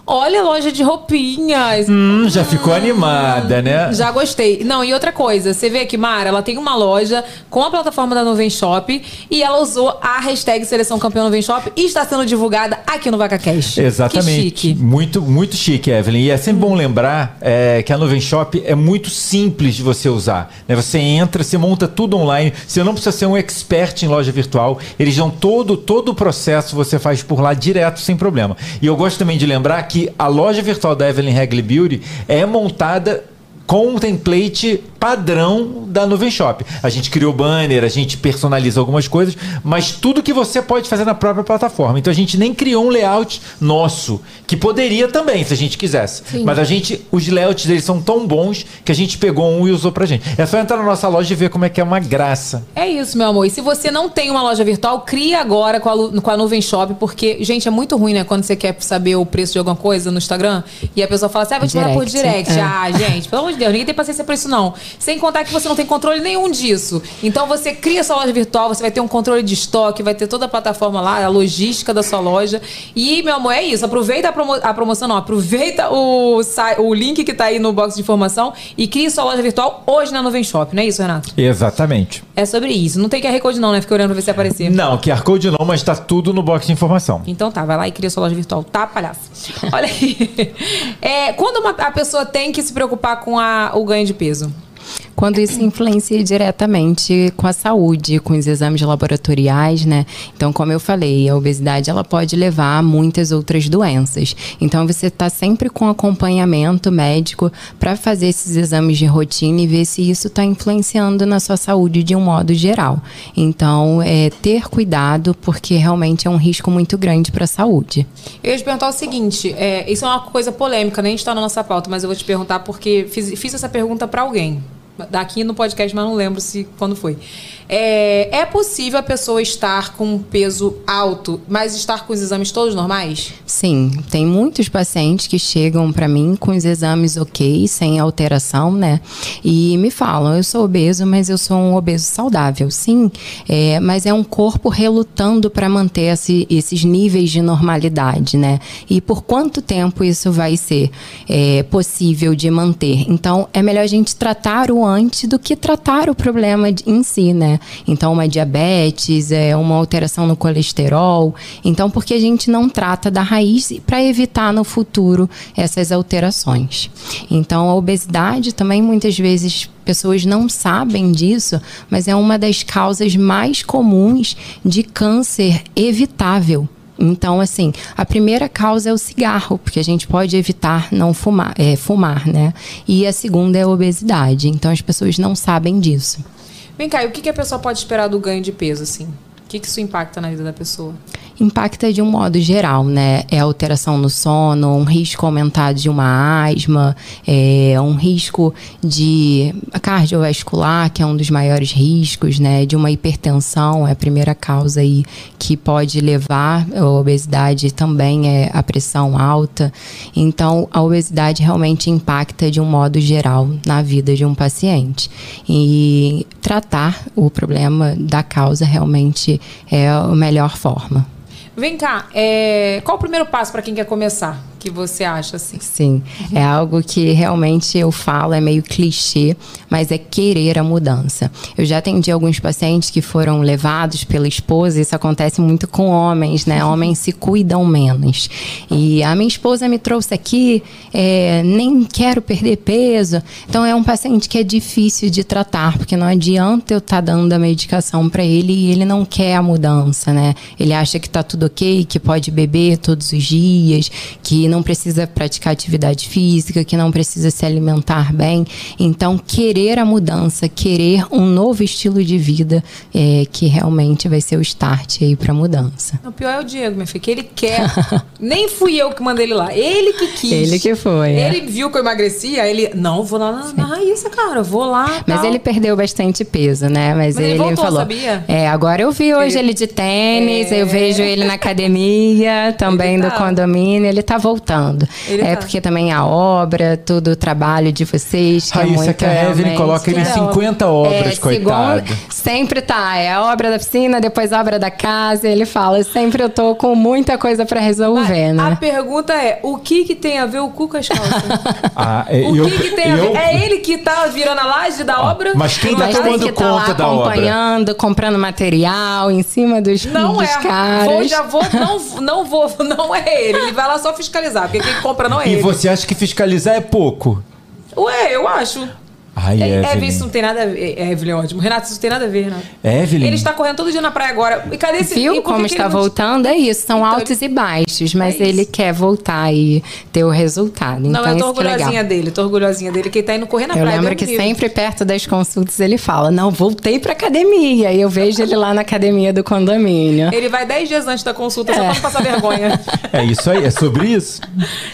Olha a loja de roupinhas. Hum, já ficou animada, né? Já gostei. Não, e outra coisa, você vê aqui, Mara, ela tem uma loja com a plataforma da Nuvem Shop e ela usou a hashtag Seleção Campeão Nuvem Shop e está sendo divulgada aqui no VacaCast. Exatamente. Que chique. Muito, muito chique, Evelyn. E é sempre bom lembrar é, que a Nuvem Shop é muito simples de você usar. né? Você entra, você monta tudo online. Você não precisa ser um expert em loja virtual. Eles dão todo, todo o processo, você faz por lá direto, sem problema. E eu gosto também de lembrar que a loja virtual da Evelyn Hagley Beauty é montada com um template padrão da Nuvem Shop. A gente criou banner, a gente personaliza algumas coisas, mas tudo que você pode fazer na própria plataforma. Então a gente nem criou um layout nosso, que poderia também, se a gente quisesse. Mas a gente, os layouts deles são tão bons que a gente pegou um e usou pra gente. É só entrar na nossa loja e ver como é que é uma graça. É isso, meu amor. E se você não tem uma loja virtual, crie agora com a, com a Nuvem Shop, porque, gente, é muito ruim, né? Quando você quer saber o preço de alguma coisa no Instagram e a pessoa fala assim, ah, vou te mandar por Direct. direct. É. Ah, gente, pelo amor de Deus, ninguém tem paciência pra isso, não. Sem contar que você não tem controle nenhum disso. Então você cria sua loja virtual, você vai ter um controle de estoque, vai ter toda a plataforma lá, a logística da sua loja. E, meu amor, é isso. Aproveita a, promo- a promoção, não. Aproveita o, o link que tá aí no box de informação e crie sua loja virtual hoje na Nuvem Shop, não é isso, Renato? Exatamente. É sobre isso. Não tem QR Code não, né? Fiquei olhando pra ver se aparecer. Não, QR Code não, mas tá tudo no box de informação. Então tá, vai lá e cria sua loja virtual, tá, palhaço? Olha aí. É, quando uma- a pessoa tem que se preocupar com a- o ganho de peso? Quando isso influencia diretamente com a saúde, com os exames laboratoriais, né? Então, como eu falei, a obesidade ela pode levar a muitas outras doenças. Então, você está sempre com acompanhamento médico para fazer esses exames de rotina e ver se isso está influenciando na sua saúde de um modo geral. Então, é ter cuidado porque realmente é um risco muito grande para a saúde. Eu ia te perguntar o seguinte: é, isso é uma coisa polêmica, nem está na nossa pauta, mas eu vou te perguntar porque fiz, fiz essa pergunta para alguém. Daqui no podcast, mas não lembro se quando foi. É, é possível a pessoa estar com um peso alto, mas estar com os exames todos normais? Sim, tem muitos pacientes que chegam para mim com os exames ok, sem alteração, né? E me falam, eu sou obeso, mas eu sou um obeso saudável. Sim, é, mas é um corpo relutando para manter esse- esses níveis de normalidade, né? E por quanto tempo isso vai ser é, possível de manter? Então, é melhor a gente tratar o antes do que tratar o problema em si, né? Então, uma diabetes, é uma alteração no colesterol. Então, porque a gente não trata da raiz para evitar no futuro essas alterações. Então, a obesidade também muitas vezes pessoas não sabem disso, mas é uma das causas mais comuns de câncer evitável. Então, assim, a primeira causa é o cigarro, porque a gente pode evitar não fumar, é, fumar, né? E a segunda é a obesidade. Então, as pessoas não sabem disso. Vem cá, e o que, que a pessoa pode esperar do ganho de peso, assim? O que, que isso impacta na vida da pessoa? Impacta de um modo geral, né? É alteração no sono, um risco aumentado de uma asma, é um risco de cardiovascular, que é um dos maiores riscos, né? De uma hipertensão, é a primeira causa aí que pode levar a obesidade também é a pressão alta. Então, a obesidade realmente impacta de um modo geral na vida de um paciente. E tratar o problema da causa realmente é a melhor forma. Vem cá, é, qual o primeiro passo para quem quer começar? Que você acha assim? Sim, é algo que realmente eu falo, é meio clichê, mas é querer a mudança. Eu já atendi alguns pacientes que foram levados pela esposa, isso acontece muito com homens, né? Homens se cuidam menos. E a minha esposa me trouxe aqui, é, nem quero perder peso. Então é um paciente que é difícil de tratar, porque não adianta eu estar dando a medicação para ele e ele não quer a mudança, né? Ele acha que tá tudo ok, que pode beber todos os dias, que não precisa praticar atividade física, que não precisa se alimentar bem. Então, querer a mudança, querer um novo estilo de vida, é que realmente vai ser o start aí para mudança. O pior é o Diego, minha filha, que ele quer. Nem fui eu que mandei ele lá. Ele que quis. Ele que foi, é. Ele viu que eu emagreci, aí ele. Não, vou lá na, na Raíssa, cara. Vou lá. Mas tal." ele perdeu bastante peso, né? Mas, Mas ele ele, voltou, falou. sabia? É, agora eu vi hoje Ele- ele de tênis, É. eu vejo ele na academia, também Ele do tá. condomínio, ele tá voltando. Voltando. Ele é tá. porque também a obra, todo o trabalho de vocês, que é Raíssa, muito que a Evelyn coloca ele em É, 50 obras, é, coitado. segundo- sempre tá. É a obra da piscina, depois a obra da casa. Ele fala, sempre eu tô com muita coisa pra resolver, A né? pergunta é: o que que tem a ver o cu com as calças? Ah, é, o eu- que, que tem a ver? eu- É ele que tá virando a laje da obra? mas quem tá Mas tomando que tá conta lá da obra? acompanhando, comprando material em cima dos, Não dos é. caras. Vou, já vou, não, não vou, não é ele. Ele vai lá só fiscalizar, porque quem compra não é E ele. você acha que fiscalizar é pouco? Ué, eu acho. Ai, É, Evelyn. Evelyn, isso não tem nada a ver. É, Evelyn, é ótimo. Renato, isso não tem nada a ver, Renato. Evelyn? Ele está correndo todo dia na praia agora. E cadê esse Viu como está ele não- voltando? É isso, são Então, altos e baixos, mas É ele quer voltar e ter o resultado. Não, então eu tô é orgulhosinha dele, tô orgulhosinha dele, que ele tá indo correr na Eu praia. lembro Deus que sempre perto das consultas ele fala: Não, voltei pra academia. E eu vejo ele lá na academia do condomínio. Ele vai 10 dias antes da consulta, só É. pra não passar vergonha. É isso aí, é sobre isso.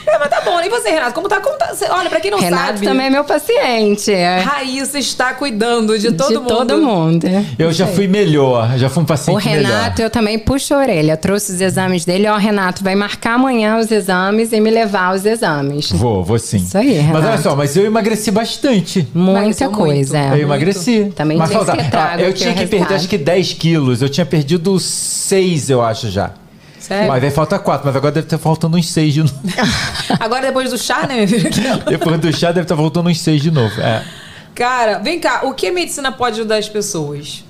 é, mas tá bom. E você, Renato? Como tá? Como tá? Olha, pra quem não Renato sabe. também é meu paciente. É. Raíssa está cuidando de todo de mundo. todo mundo. Eu já fui melhor, já fui um paciente O Renato, melhor. eu também puxo a orelha. Trouxe os exames dele. Ó, Renato, vai marcar amanhã os exames e me levar aos exames. Vou, vou sim. Isso aí, Mas olha Renato. só, mas eu emagreci bastante. Muita coisa. muito. é. Eu emagreci. Também mas falta, que trago eu tinha que perder acho que 10 quilos. Eu tinha perdido 6, eu acho já. Sério? Mas aí falta 4, mas agora deve estar faltando uns 6 de novo. Agora, depois do chá, né, minha filha? Depois do chá deve estar faltando uns 6 de novo. É. Cara, vem cá. O que a medicina pode ajudar as pessoas?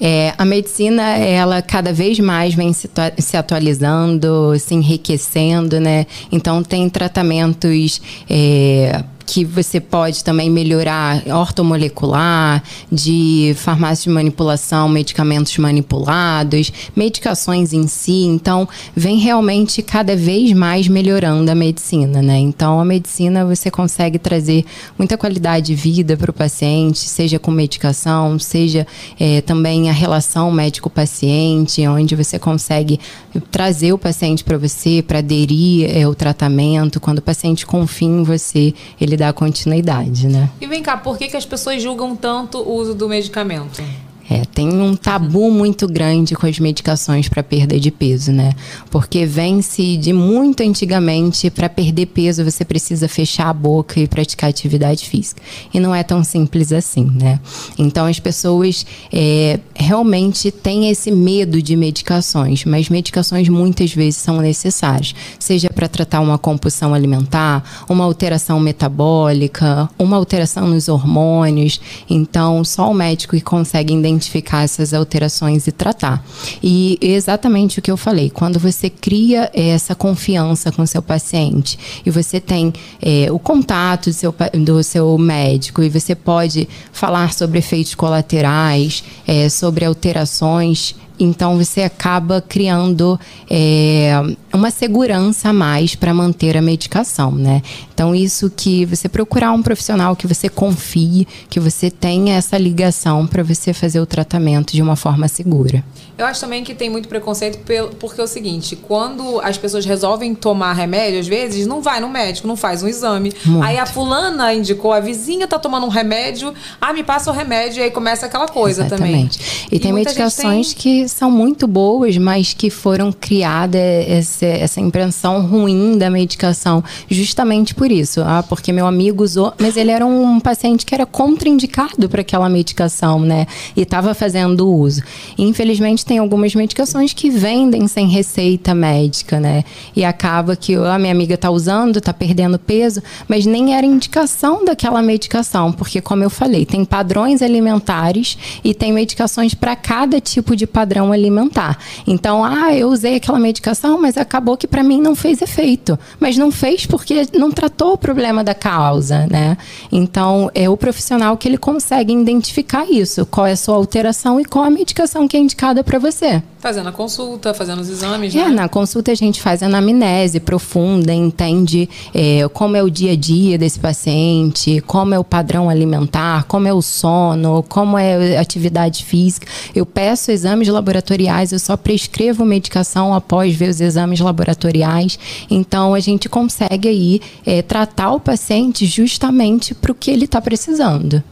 É, a medicina, ela cada vez mais vem se, se atualizando, se enriquecendo, né? Então, tem tratamentos é, que você pode também melhorar ortomolecular, de farmácia de manipulação, medicamentos manipulados, medicações em si. Então, vem realmente cada vez mais melhorando a medicina, né? Então, a medicina você consegue trazer muita qualidade de vida para o paciente, seja com medicação, seja eh, também a relação médico-paciente, onde você consegue trazer o paciente para você, para aderir eh, ao tratamento. Quando o paciente confia em você, ele dá continuidade, né? E vem cá, por que, que as pessoas julgam tanto o uso do medicamento? É, tem um tabu muito grande com as medicações para perda de peso, né? Porque vem-se de muito antigamente para perder peso você precisa fechar a boca e praticar atividade física. E não é tão simples assim, né? Então as pessoas é, realmente têm esse medo de medicações, mas medicações muitas vezes são necessárias, seja para tratar uma compulsão alimentar, uma alteração metabólica, uma alteração nos hormônios. Então, só o médico que consegue identificar essas alterações e tratar. E exatamente o que eu falei, quando você cria eh, essa confiança com seu paciente e você tem eh, o contato do seu, do seu médico e você pode falar sobre efeitos colaterais, eh, sobre alterações então você acaba criando é, uma segurança a mais para manter a medicação, né? Então isso que você procurar um profissional que você confie, que você tenha essa ligação para você fazer o tratamento de uma forma segura. Eu acho também que tem muito preconceito porque é o seguinte, quando as pessoas resolvem tomar remédio, às vezes, não vai no médico, não faz um exame. Muito. Aí a fulana indicou, a vizinha tá tomando um remédio, ah, me passa o remédio, e aí começa aquela coisa também. Exatamente. E, tem medicações tem- que são muito boas, mas que foram criadas essa, essa impressão ruim da medicação, justamente por isso. Ah, porque meu amigo usou, mas ele era um paciente que era contraindicado para aquela medicação, né? E estava fazendo uso. Infelizmente, tem algumas medicações que vendem sem receita médica, né? E acaba que a minha amiga está usando, está perdendo peso, mas nem era indicação daquela medicação, porque, como eu falei, tem padrões alimentares e tem medicações para cada tipo de padrão alimentar. Então, ah, eu usei aquela medicação, mas acabou que para mim não fez efeito. Mas não fez porque não tratou o problema da causa, né? Então, é o profissional que ele consegue identificar isso, qual é a sua alteração e qual a medicação que é indicada para você. Fazendo a consulta, fazendo os exames, É, né? na consulta a gente faz anamnese profunda, entende é, como é o dia a dia desse paciente, como é o padrão alimentar, como é o sono, como é a atividade física. Eu peço exames laboratoriais, eu só prescrevo medicação após ver os exames laboratoriais. Então a gente consegue aí é, tratar o paciente justamente para o que ele está precisando.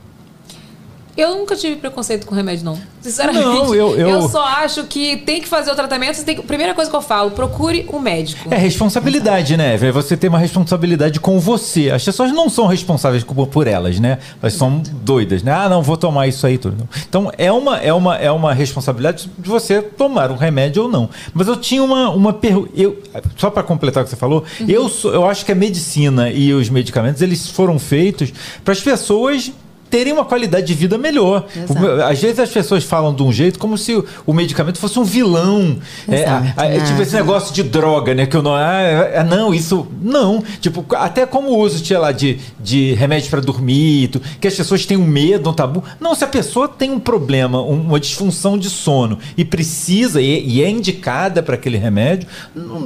Eu nunca tive preconceito com remédio, não. Sinceramente. Não, eu- eu- só acho que tem que fazer o tratamento. Tem que, primeira coisa que eu falo, procure um médico. É responsabilidade, né? Você tem uma responsabilidade com você. As pessoas não são responsáveis por, elas, né? Elas são doidas, né? Ah, não, vou tomar isso aí tudo. Então é uma, é uma, é uma responsabilidade de você tomar um remédio ou não. Mas eu tinha uma, uma pergunta. Só para completar o que você falou, eu, sou- eu acho que a medicina e os medicamentos eles foram feitos para as pessoas terem uma qualidade de vida melhor. Exato. Às vezes as pessoas falam de um jeito como se o, o medicamento fosse um vilão. É, Exato. a- a- é tipo É. esse negócio de droga, né? Que eu não. Ah, é- é- não, isso. Não. Tipo, até como o uso, sei lá, de, de remédio para dormir, tu- que as pessoas têm um medo, um tabu. Não, se a pessoa tem um problema, um- uma disfunção de sono e precisa e, e é indicada para aquele remédio,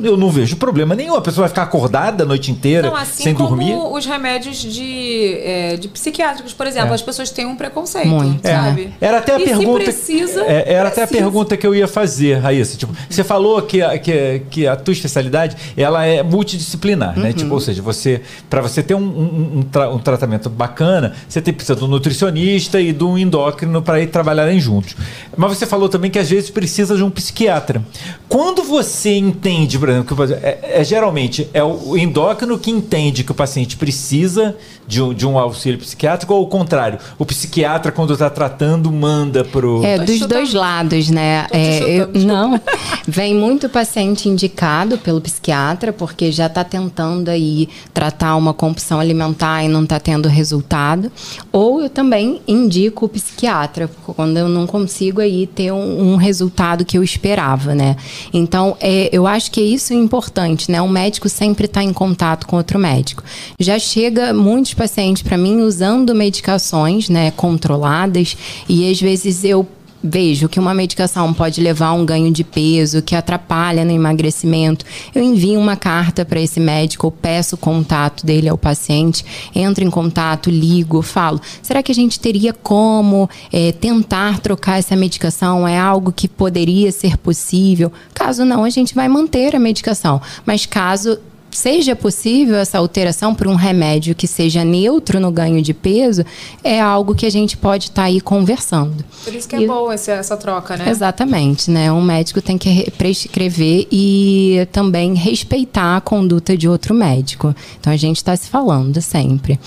eu não vejo problema nenhum. A pessoa vai ficar acordada a noite inteira Não, assim sem como dormir. os remédios de, é, de psiquiátricos, por exemplo, É. as pessoas têm um preconceito, Muito, sabe? Era até a e pergunta. Se precisa, é, era até a precisa. pergunta que eu ia fazer, Raíssa. Tipo, você falou que, a- que, que a tua especialidade ela é multidisciplinar, né? Tipo, ou seja, você para você ter um, um, um tra- um tratamento bacana, você tem precisa de um nutricionista e de um endócrino para ir trabalharem juntos. Mas você falou também que às vezes precisa de um psiquiatra. Quando você entende, por exemplo, que é, é geralmente é o endócrino que entende que o paciente precisa de um, de um auxílio psiquiátrico ou ao contrário, o psiquiatra quando está tratando manda pro É, Tá dos dois lados, né? É, eu- não, vem muito paciente indicado pelo psiquiatra, porque já está tentando aí tratar uma compulsão alimentar e não está tendo resultado. Ou eu também indico o psiquiatra, porque quando eu não consigo aí ter um, um resultado que eu esperava, né? Então, é, eu acho que isso é importante, né? O médico sempre está em contato com outro médico. Já chega muitos pacientes para mim usando medicações, né, controladas, e às vezes eu vejo que uma medicação pode levar a um ganho de peso, que atrapalha no emagrecimento, eu envio uma carta para esse médico, eu peço o contato dele ao paciente, entro em contato, ligo, falo: será que a gente teria como eh, tentar trocar essa medicação? É algo que poderia ser possível? Caso não, a gente vai manter a medicação, mas caso seja possível essa alteração por um remédio que seja neutro no ganho de peso, é algo que a gente pode estar aí conversando. Por isso que é E- bom esse- essa troca, né? Exatamente, né? Um médico tem que re- prescrever e também respeitar a conduta de outro médico. Então a gente está se falando sempre.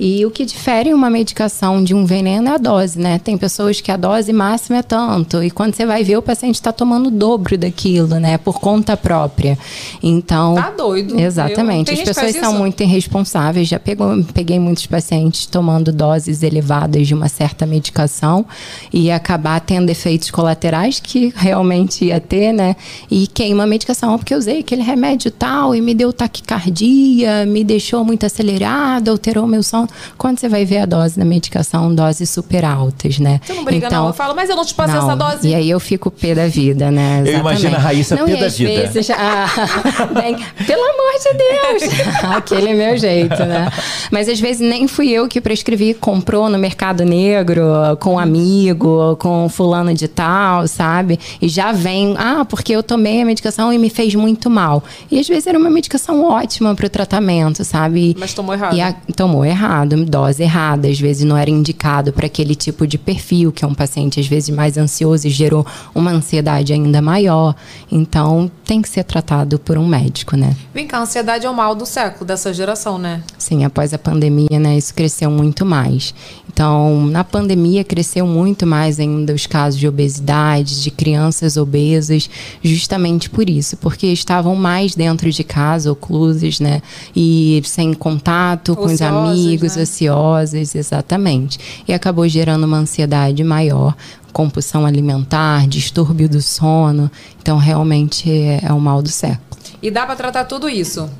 E o que difere uma medicação de um veneno é a dose, né? Tem pessoas que a dose máxima é tanto e quando você vai ver o paciente está tomando o dobro daquilo, né? Por conta própria. Então Tá doido. Eu- Exatamente. As pessoas são muito irresponsáveis. Já pegou, peguei muitos pacientes tomando doses elevadas de uma certa medicação e acabar tendo efeitos colaterais que realmente ia ter, né? E queima a medicação porque eu usei aquele remédio tal e me deu taquicardia, me deixou muito acelerado, alterou meu sono. Quando você vai ver a dose da medicação, doses super altas, né? Você não briga, não. Eu falo, mas eu não te passei não. essa dose. E aí eu fico pé da vida, né? Eu imagino Exatamente. a Raíssa não, pé da vida. vezes- ah, bem, pelo amor de Deus! Aquele é meu jeito, né? Mas às vezes nem fui eu que prescrevi, comprou no mercado negro, com um amigo, com fulano de tal, sabe? E já vem, ah, porque eu tomei a medicação e me fez muito mal. E às vezes era uma medicação ótima para o tratamento, sabe? Mas tomou errado. E a- tomou errado, dose errada, às vezes não era indicado para aquele tipo de perfil, que é um paciente às vezes mais ansioso e gerou uma ansiedade ainda maior. Então, tem que ser tratado por um médico, né? Vem cá, ansiedade é o mal do século, dessa geração, né? Sim, após a pandemia, né, isso cresceu muito mais. Então, na pandemia cresceu muito mais ainda os casos de obesidade, de crianças obesas, justamente por isso, porque estavam mais dentro de casa, oclusas, né, e sem contato com os Ociosas, amigos, né? ansiosas, exatamente. E acabou gerando uma ansiedade maior, compulsão alimentar, distúrbio do sono. Então, realmente é, é o mal do século. E dá pra tratar tudo isso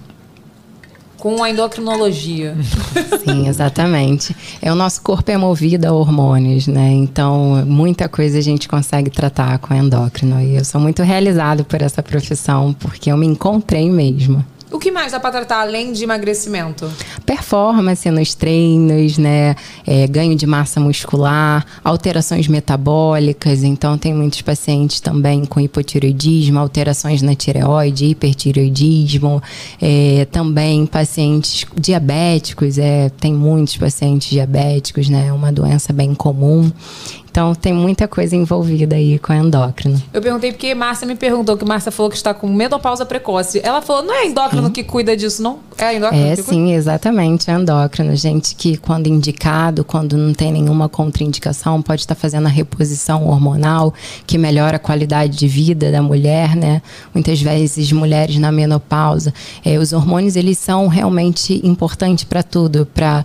com a endocrinologia. Sim, exatamente. É o nosso corpo é movido a hormônios, né? Então, muita coisa a gente consegue tratar com endócrino. E eu sou muito realizada por essa profissão, porque eu me encontrei mesmo. O que mais dá pra tratar além de emagrecimento? performance nos treinos, né? É, ganho de massa muscular, alterações metabólicas. Então, tem muitos pacientes também com hipotireoidismo, alterações na tireoide, hipertireoidismo. É, também pacientes diabéticos, é, tem muitos pacientes diabéticos, né? É uma doença bem comum. Então tem muita coisa envolvida aí com a endócrino. Eu perguntei porque Márcia me perguntou, que Márcia falou que está com menopausa precoce. Ela falou, não é endócrino que cuida disso, não? É a endócrino É sim, exatamente, é endócrino. Gente que quando indicado, quando não tem nenhuma contraindicação, pode estar fazendo a reposição hormonal, que melhora a qualidade de vida da mulher, né? Muitas vezes mulheres na menopausa, eh, os hormônios eles são realmente importantes para tudo, para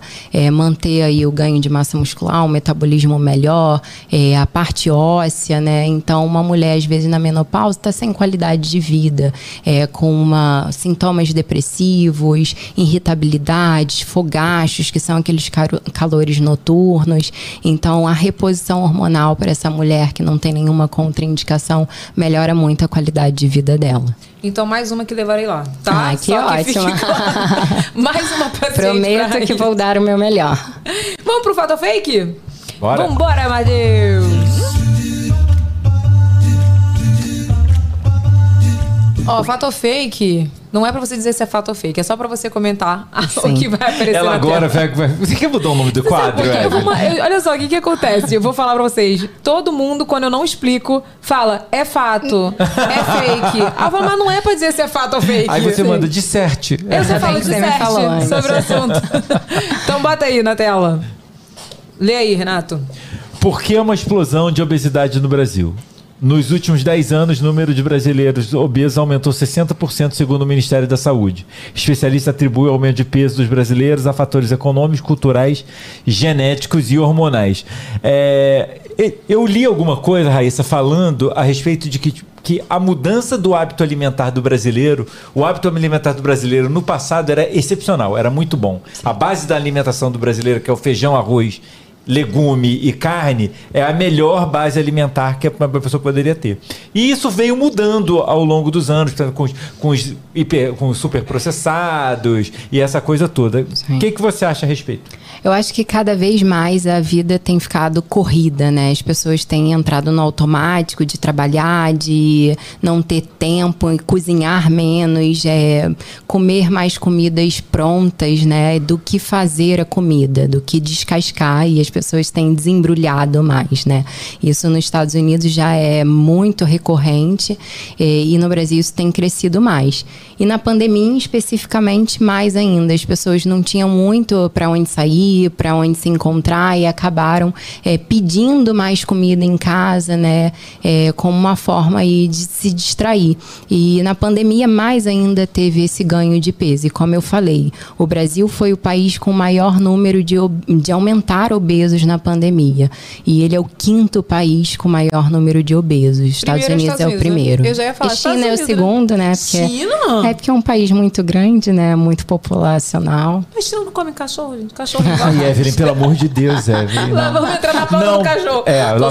manter aí o ganho de massa muscular, um metabolismo melhor, eh, a parte óssea, né? Então uma mulher às vezes na menopausa está sem qualidade de vida, eh, com uma, sintomas depressivos, irritabilidades, fogachos, que são aqueles caro- calores noturnos. Então, a reposição hormonal para essa mulher que não tem nenhuma contraindicação melhora muito a qualidade de vida dela. Então, mais uma que levarei lá, tá? Ah, que Só ótima. claro. mais uma paciente Prometo que vou dar o meu melhor. Vamos pro Fato Fake? Bora. Vambora, Matheus! Ó, fato ou fake, não é pra você dizer se é fato ou fake, é só pra você comentar o Sim. que vai aparecer Ela na agora tela. vai, Você quer mudar o nome do quadro? Eu vou eu- olha só, o que, que acontece? Eu vou falar pra vocês. Todo mundo, quando eu não explico, fala, é fato, é fake. Eu falo, mas não é pra dizer se é fato ou fake. Aí você manda disserte. Eu só falo antes. sobre o assunto. então bota aí na tela. Lê aí, Renato. Por que uma explosão de obesidade no Brasil? Nos últimos 10 anos, o número de brasileiros obesos aumentou 60%, segundo o Ministério da Saúde. Especialista atribui o aumento de peso dos brasileiros a fatores econômicos, culturais, genéticos e hormonais. É, eu li alguma coisa, Raíssa, falando a respeito de que, que a mudança do hábito alimentar do brasileiro, o hábito alimentar do brasileiro no passado era excepcional, era muito bom. A base da alimentação do brasileiro, que é o feijão, arroz legume e carne é a melhor base alimentar que uma pessoa poderia ter. E isso veio mudando ao longo dos anos, com os, com os, hiper, com os superprocessados e essa coisa toda. O que, que você acha a respeito? Eu acho que cada vez mais a vida tem ficado corrida, né? As pessoas têm entrado no automático de trabalhar, de não ter tempo, e cozinhar menos, é, comer mais comidas prontas, né? Do que fazer a comida, do que descascar e as pessoas têm desembrulhado mais, né? Isso nos Estados Unidos já é muito recorrente eh, e no Brasil isso tem crescido mais. E na pandemia, especificamente, mais ainda. As pessoas não tinham muito para onde sair, para onde se encontrar e acabaram eh, pedindo mais comida em casa, né? eh, como uma forma aí de se distrair. E na pandemia, mais ainda teve esse ganho de peso. E como eu falei, o Brasil foi o país com o maior número de, de aumentar obesos na pandemia. E ele é o quinto país com o maior número de obesos. Estados Primeiro, Unidos Estados é o Unidos, né? primeiro. Eu já ia falar e China é o né? segundo, né? Porque China? É porque é um país muito grande, né? Muito populacional. Mas China não come cachorro, gente. Cachorro não Ai. Evelyn, pelo amor de Deus, Evelyn. Lá não. vamos entrar na pauta do cachorro. É, Tô lá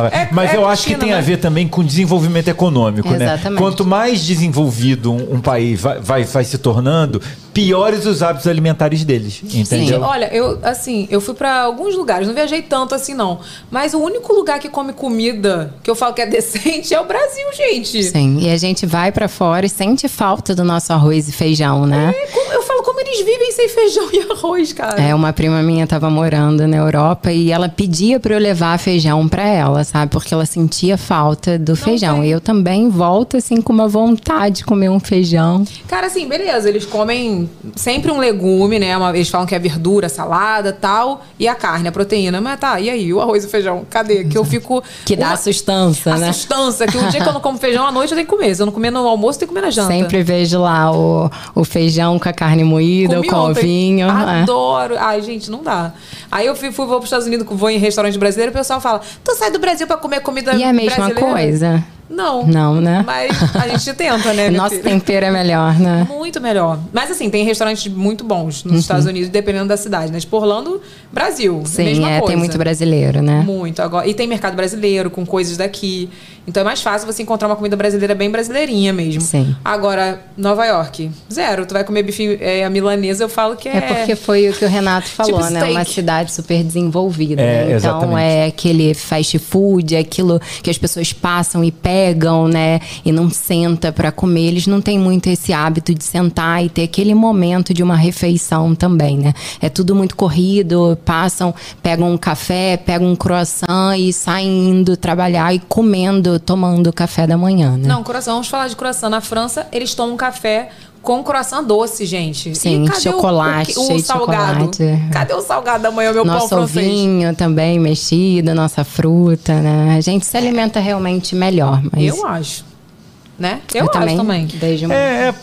lá. É- Mas é eu acho que tem né? a ver também com desenvolvimento econômico, né? Exatamente. Quanto mais desenvolvido um, um país vai, vai, vai se tornando, piores os hábitos alimentares deles, entendeu? Olha, eu assim, eu fui pra alguns lugares, não viajei tanto assim não, mas o único lugar que come comida que eu falo que é decente é o Brasil, gente. Sim. E a gente vai pra fora e sente falta do nosso arroz e feijão, né? É, como- eu como eles vivem sem feijão e arroz, cara. É, uma prima minha tava morando na Europa e ela pedia pra eu levar feijão pra ela, sabe? Porque ela sentia falta do feijão. E eu também volto assim com uma vontade de comer um feijão. Cara, assim, beleza, eles comem sempre um legume, né? Uma- eles falam que é verdura, salada, tal, e a carne, a proteína. Mas tá, e aí, o arroz e o feijão? Cadê? Que eu fico Que dá uma- sustância, a né? sustância, que o dia que eu não como feijão à noite eu tenho que comer. Se eu não comer no almoço, eu tenho que comer na janta. Sempre vejo lá o, o feijão com a carne moída, Comi com ontem. ovinho. é. Adoro. Ai, gente, não dá. Aí eu fui, fui vou pros Estados Unidos, vou em restaurante brasileiro, o pessoal fala: Tu sai do Brasil pra comer comida E é a mesma brasileira?" coisa. Não. Não, né? Mas a gente tenta, né? Nosso filha? tempero é melhor, né? Muito melhor. Mas assim, tem restaurantes muito bons nos Estados Unidos, dependendo da cidade, né? Tipo Orlando, Brasil. Sim, mesma é, coisa. tem muito brasileiro, né? Muito. Agora, e tem mercado brasileiro com coisas daqui. Então é mais fácil você encontrar uma comida brasileira bem brasileirinha mesmo. Sim. Agora, Nova York, zero. Tu vai comer bife é, a milanesa, eu falo que é. É porque foi o que o Renato falou, Tipo né? steak. Uma cidade super desenvolvida. É, né? Então exatamente. é aquele fast food, é aquilo que as pessoas passam e pegam, né? E não senta pra comer. Eles não têm muito esse hábito de sentar e ter aquele momento de uma refeição também, né? É tudo muito corrido, passam, pegam um café, pegam um croissant e saem indo trabalhar e comendo, tomando café da manhã, né? Não, coração, vamos falar de coração. Na França, eles tomam café com croissant doce, gente. Sim, e cadê o- chocolate, o, o, de salgado? chocolate. Cadê o salgado da manhã, meu pão Nosso francês? vinho também mexido, nossa fruta, né? A gente se alimenta realmente melhor, mas Eu acho. Né? Eu, acho também, também. Desde uma... É, é,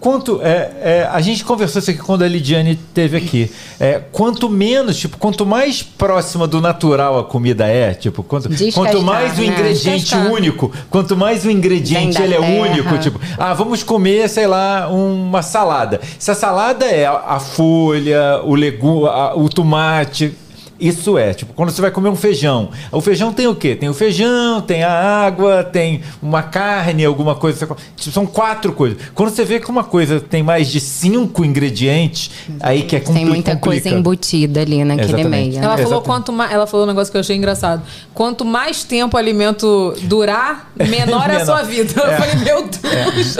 quanto é, é, a gente conversou isso aqui quando a Lidiane teve aqui. É, quanto menos, tipo, quanto mais próxima do natural a comida é, tipo, quanto, quanto mais o né? ingrediente Descascar. único, quanto mais o ingrediente ele é terra. único, tipo, ah, vamos comer, sei lá, uma salada. Se a salada é a, a folha, o legume, o tomate, isso é, tipo, quando você vai comer um feijão. O feijão tem o quê? Tem o feijão, tem a água, tem uma carne, alguma coisa. Tipo, são quatro coisas. Quando você vê que uma coisa tem mais de cinco ingredientes, aí que é compli Tem muita complica. coisa embutida ali naquele Exatamente. meio. né? Ela falou Exatamente. quanto mais. Ela falou um negócio que eu achei engraçado. Quanto mais tempo o alimento durar, menor é a Menor. sua vida. Eu É. falei, meu Deus.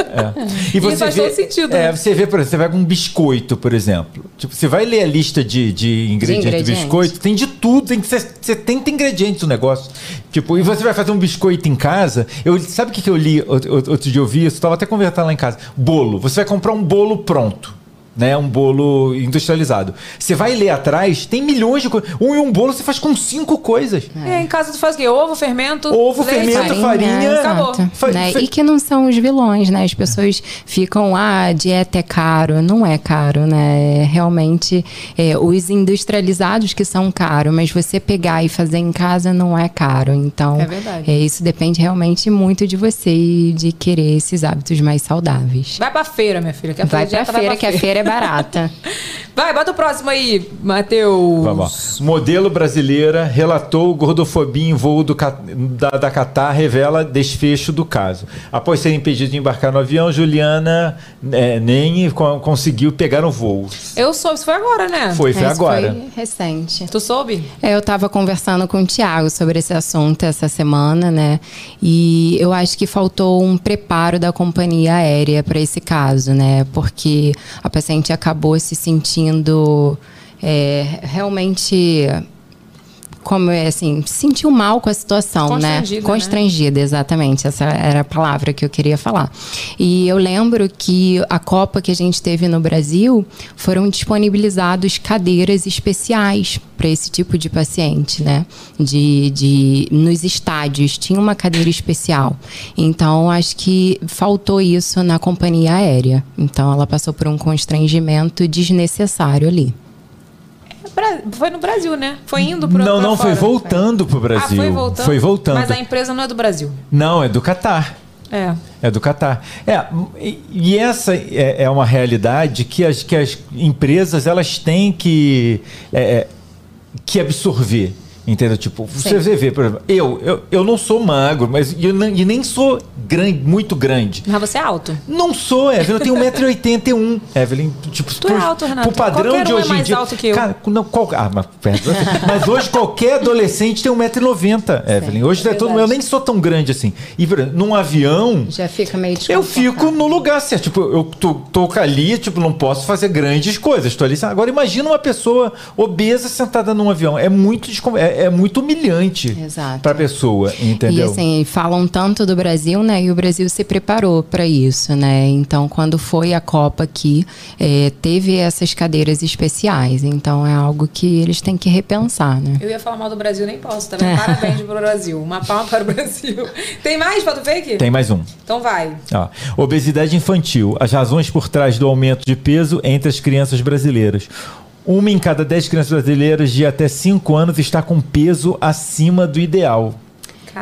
E Isso você faz vê, todo sentido, É, né? você vê, por exemplo, você vai com um biscoito, por exemplo. Tipo, você vai ler a lista de, de ingredientes do ingredientes. biscoito, tem de tudo, tem 70 ingredientes no negócio. Tipo, e você vai fazer um biscoito em casa. Eu, sabe o que, que eu li outro, outro dia? Eu vi isso, estava até conversando lá em casa. Bolo. Você vai comprar um bolo pronto. Né, um bolo industrializado. Você vai ler atrás, tem milhões de coisas. Um, um bolo você faz com cinco coisas. É, em casa tu faz o quê? Ovo, fermento? Ovo, leite? fermento, farinha. Acabou. exato. Fa- Né? E que não são os vilões, né? As pessoas ficam, ah, a dieta é caro. Não é caro, né? É Realmente, é, os industrializados que são caros, mas você pegar e fazer em casa não é caro. Então, É verdade. é, isso depende realmente muito de você e de querer esses hábitos mais saudáveis. Vai pra feira, minha filha. Que a Vai pra feira, que a feira é barata. Vai, bota o próximo aí, Matheus. Vamos lá. Modelo brasileira relatou gordofobia em voo do, da, da Qatar, revela desfecho do caso. Após ser impedida de embarcar no avião, Juliana é, nem co- conseguiu pegar um voo. Eu soube, isso foi agora, né? Foi, foi Esse agora. Foi recente. Tu soube? É, eu estava conversando com o Tiago sobre esse assunto essa semana, né? E eu acho que faltou um preparo da companhia aérea para esse caso, né? Porque a paciente acabou se sentindo é, realmente como é assim, se sentiu mal com a situação, né? Constrangida, né? Constrangida, exatamente. Essa era a palavra que eu queria falar. E eu lembro que a Copa que a gente teve no Brasil foram disponibilizados cadeiras especiais para esse tipo de paciente, né? De, de nos estádios tinha uma cadeira especial. Então acho que faltou isso na companhia aérea. Então ela passou por um constrangimento desnecessário ali. Foi no Brasil, né? Foi indo pro Não, não, foi fora. voltando pro Brasil. Ah, foi voltando? Foi voltando. Mas a empresa não é do Brasil. Não, é do Catar. É. É do Catar. É, e- e essa é, é uma realidade que as, que as empresas elas têm que, é, é, que absorver. Entendeu? Tipo, você vê, por exemplo, eu, eu, eu não sou magro, mas eu nem- e nem sou grande, muito grande. Mas você é alto. Não sou, Evelyn. Eu tenho 1,81m. Evelyn, tipo, Tu é alto, Renato. Pro padrão Qualquer de um é hoje em mais dia. alto que eu. Cara, não, qual, ah, mas, mas hoje qualquer adolescente tem 1,90m, Evelyn. Hoje é todo, eu nem sou tão grande assim. E por exemplo, num avião. Já fica meio Eu fico no lugar certo. Tipo, eu tô, tô ali, tipo, não posso fazer grandes coisas. Tô ali. Agora, imagina uma pessoa obesa sentada num avião. É muito, descon- é, é muito humilhante Exato. pra pessoa, entendeu? E assim, falam tanto do Brasil, né? E o Brasil se preparou para isso, né? Então, quando foi a Copa aqui, eh, teve essas cadeiras especiais. Então, é algo que eles têm que repensar, né? Eu ia falar mal do Brasil, nem posso, tá vendo? Parabéns pro Brasil. Uma palma para o Brasil. Tem mais foto fake? Tem mais um. Então vai. Ó, obesidade infantil. As razões por trás do aumento de peso entre as crianças brasileiras. Uma em cada dez crianças brasileiras de até 5 anos está com peso acima do ideal.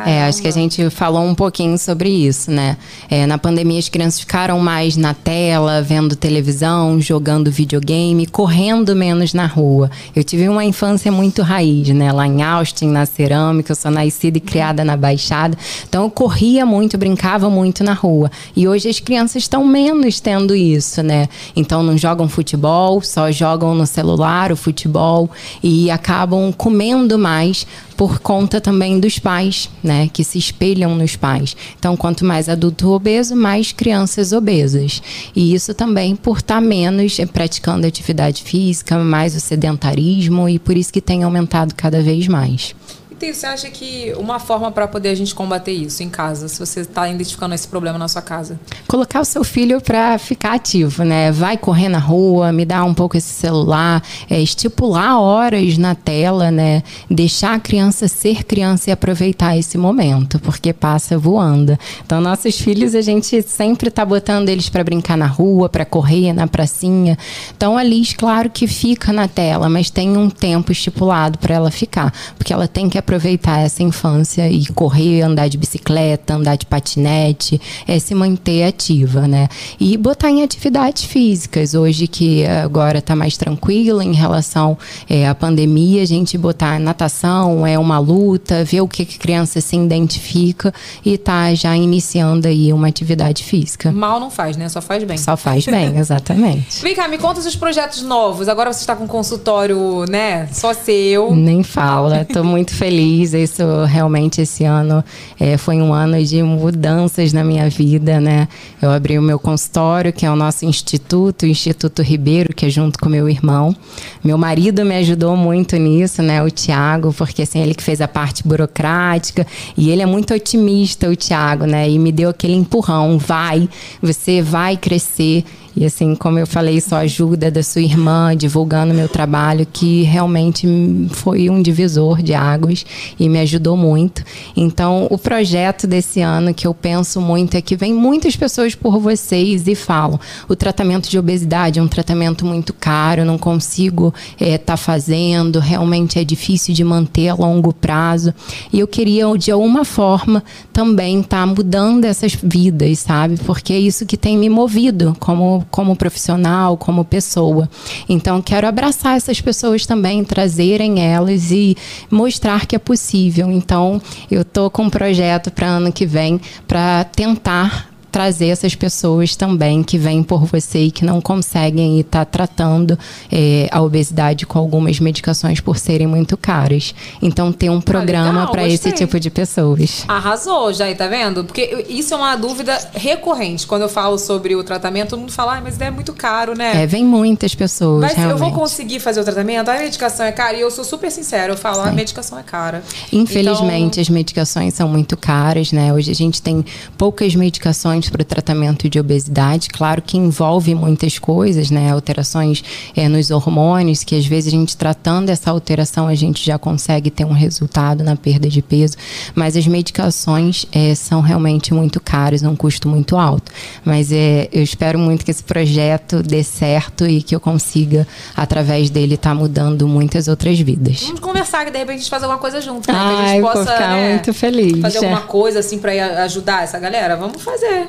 É, acho que a gente falou um pouquinho sobre isso, né? É, na pandemia as crianças ficaram mais na tela, vendo televisão, jogando videogame, correndo menos na rua. Eu tive uma infância muito raiz, né? Lá em Austin, na cerâmica, eu sou nascida e criada na Baixada. Então eu corria muito, brincava muito na rua. E hoje as crianças estão menos tendo isso, né? Então não jogam futebol, só jogam no celular o futebol e acabam comendo mais por conta também dos pais, né, que se espelham nos pais. Então, quanto mais adulto obeso, mais crianças obesas. E isso também por estar menos praticando atividade física, mais o sedentarismo e por isso que tem aumentado cada vez mais. Tem, você acha que uma forma para poder a gente combater isso em casa, se você está identificando esse problema na sua casa? Colocar o seu filho para ficar ativo, né? Vai correr na rua, me dá um pouco esse celular, é, estipular horas na tela, né? Deixar a criança ser criança e aproveitar esse momento, porque passa voando. Então, nossos filhos, a gente sempre tá botando eles para brincar na rua, para correr na pracinha. Então, a Liz, claro que fica na tela, mas tem um tempo estipulado para ela ficar, porque ela tem que aproveitar essa infância e correr, andar de bicicleta, andar de patinete, é se manter ativa, né? E botar em atividades físicas. Hoje que agora está mais tranquilo em relação é, à pandemia, a gente botar natação é uma luta, ver o que a criança se identifica e tá já iniciando aí uma atividade física. Mal não faz, né? Só faz bem. Só faz bem, exatamente. Vem cá, me conta os projetos novos. Agora você está com um consultório, né? Só seu. Nem fala. Tô muito feliz feliz. Isso realmente esse ano é, foi um ano de mudanças na minha vida, né? Eu abri o meu consultório, que é o nosso instituto, o Instituto Ribeiro, que é junto com meu irmão. Meu marido me ajudou muito nisso, né? O Tiago, porque assim ele que fez a parte burocrática e ele é muito otimista, o Tiago, né? E me deu aquele empurrão, vai, você vai crescer. E assim, como eu falei, só ajuda da sua irmã divulgando meu trabalho, que realmente foi um divisor de águas e me ajudou muito. Então, o projeto desse ano que eu penso muito é que vem muitas pessoas por vocês e falam: o tratamento de obesidade é um tratamento muito caro, não consigo estar é, tá fazendo, realmente é difícil de manter a longo prazo. E eu queria, de alguma forma, também estar tá mudando essas vidas, sabe? Porque é isso que tem me movido como como profissional, como pessoa. Então, quero abraçar essas pessoas também, trazerem elas e mostrar que é possível. Então, eu tô com um projeto para ano que vem para tentar trazer essas pessoas também que vêm por você e que não conseguem estar tá tratando é, a obesidade com algumas medicações por serem muito caras. Então, ter um ah, programa ah, para esse tipo de pessoas. Arrasou, já tá vendo? Porque isso é uma dúvida recorrente. Quando eu falo sobre o tratamento, todo mundo fala, ah, mas é muito caro, né? É, vem muitas pessoas. Mas realmente. eu vou conseguir fazer o tratamento? A medicação é cara? E eu sou super sincera, eu falo, Sim. a medicação é cara. Infelizmente, então... as medicações são muito caras, né? Hoje a gente tem poucas medicações para o tratamento de obesidade. Claro que envolve muitas coisas, né? Alterações é, nos hormônios, que às vezes a gente tratando essa alteração a gente já consegue ter um resultado na perda de peso. Mas as medicações é, são realmente muito caras, um custo muito alto. Mas é, eu espero muito que esse projeto dê certo e que eu consiga, através dele, estar tá mudando muitas outras vidas. Vamos conversar, que de repente a gente fazer alguma coisa junto, né? Ai, que a gente possa ficar né, muito feliz. fazer alguma coisa assim para ajudar essa galera. Vamos fazer.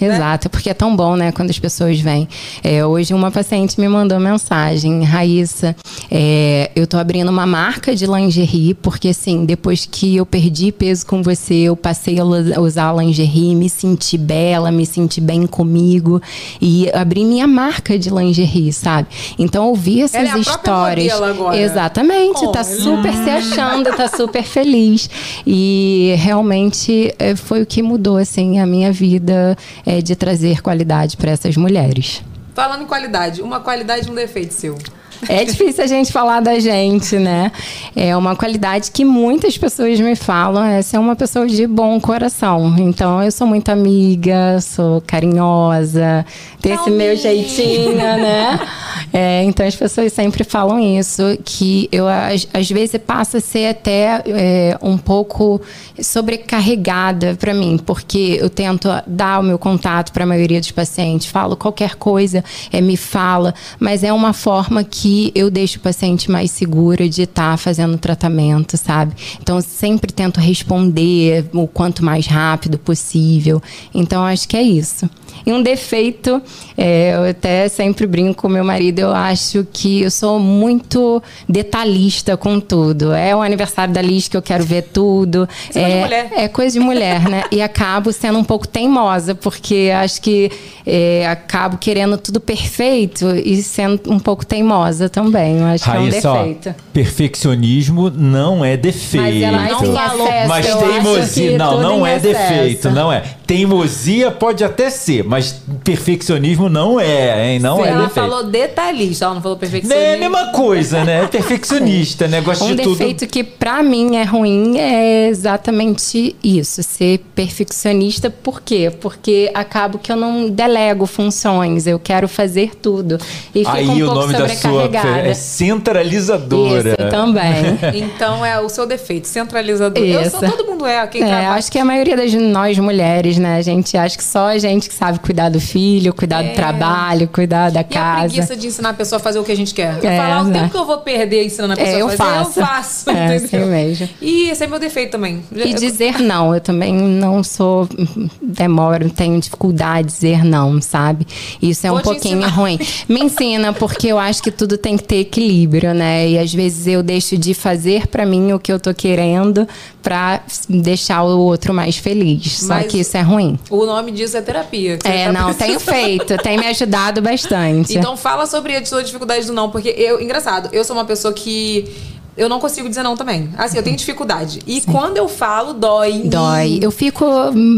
Né? Exato, né? porque é tão bom, né, quando as pessoas vêm. É, hoje uma paciente me mandou mensagem, Raíssa, é, eu tô abrindo uma marca de lingerie, porque assim, depois que eu perdi peso com você, eu passei a usar lingerie, me senti bela, me senti bem comigo e abri minha marca de lingerie, sabe? Então ouvir essas Ela é histórias. Agora. Exatamente, oh, tá super se achando, tá super feliz. E realmente é, foi o que mudou assim a minha vida é, de trazer qualidade para essas mulheres. Falando em qualidade, uma qualidade e um defeito seu. É difícil a gente falar da gente, né? É uma qualidade que muitas pessoas me falam, é ser uma pessoa de bom coração. Então, eu sou muito amiga, sou carinhosa, tenho esse meu jeitinho, né? É, então, as pessoas sempre falam isso, que eu, às, vezes, passa a ser até é, um pouco sobrecarregada para mim, porque eu tento dar o meu contato para a maioria dos pacientes, falo qualquer coisa, é, me fala, mas é uma forma que eu deixo o paciente mais seguro de estar fazendo o tratamento, sabe? Então, eu sempre tento responder o quanto mais rápido possível. Então, acho que é isso. E um defeito, é, eu até sempre brinco com meu marido, eu acho que eu sou muito detalhista com tudo. É o aniversário da Liz que eu quero ver tudo. É coisa de mulher. É coisa de mulher, né? E acabo sendo um pouco teimosa, porque acho que é, acabo querendo tudo perfeito e sendo um pouco teimosa também. Eu acho Raíssa, que é ó, um defeito. perfeccionismo não é defeito. Mas ela não falou. Mas teimosia, não, não é defeito, não é. Teimosia pode até ser, mas perfeccionismo não é, hein? Não é ela defeito. falou detalhista, ela não falou É a perfeccionista. mesma coisa, né? É perfeccionista, né? Gosta Um de tudo. defeito que pra mim é ruim é exatamente isso, ser perfeccionista. Por quê? Porque acabo que eu não delego funções, eu quero fazer tudo. E fico Aí um o pouco nome da sua sobrecarregada. é centralizadora. Isso também. Então é o seu defeito, centralizador. Eu Isso. sou, todo mundo é. Quem É, trabalha- acho que a maioria das nós mulheres, né? A gente acha que só a gente que sabe cuidar do filho, cuidar É. do trabalho, cuidar da E a casa. preguiça de ensinar a pessoa a fazer o que a gente quer. Eu É, falar, o né? tempo que eu vou perder ensinando a pessoa É, eu a fazer, faço. eu faço. É, entendeu? assim mesmo. E esse é meu defeito também. E Eu- dizer não, eu também não sou. Demoro, tenho dificuldade de dizer não, sabe? Isso é Vou um pouquinho ensinar. ruim. Me ensina, porque eu acho que tudo tem que ter equilíbrio, né? E às vezes eu deixo de fazer pra mim o que eu tô querendo pra deixar o outro mais feliz. Só Mas- que isso é ruim. O nome disso é terapia. É, tá não, tenho precisando. feito, tem me ajudado bastante. Então fala sobre a sua dificuldade do não, porque eu, engraçado, eu sou uma pessoa que eu não consigo dizer não também. Assim, eu tenho dificuldade. E quando eu falo, dói. Dói. Eu fico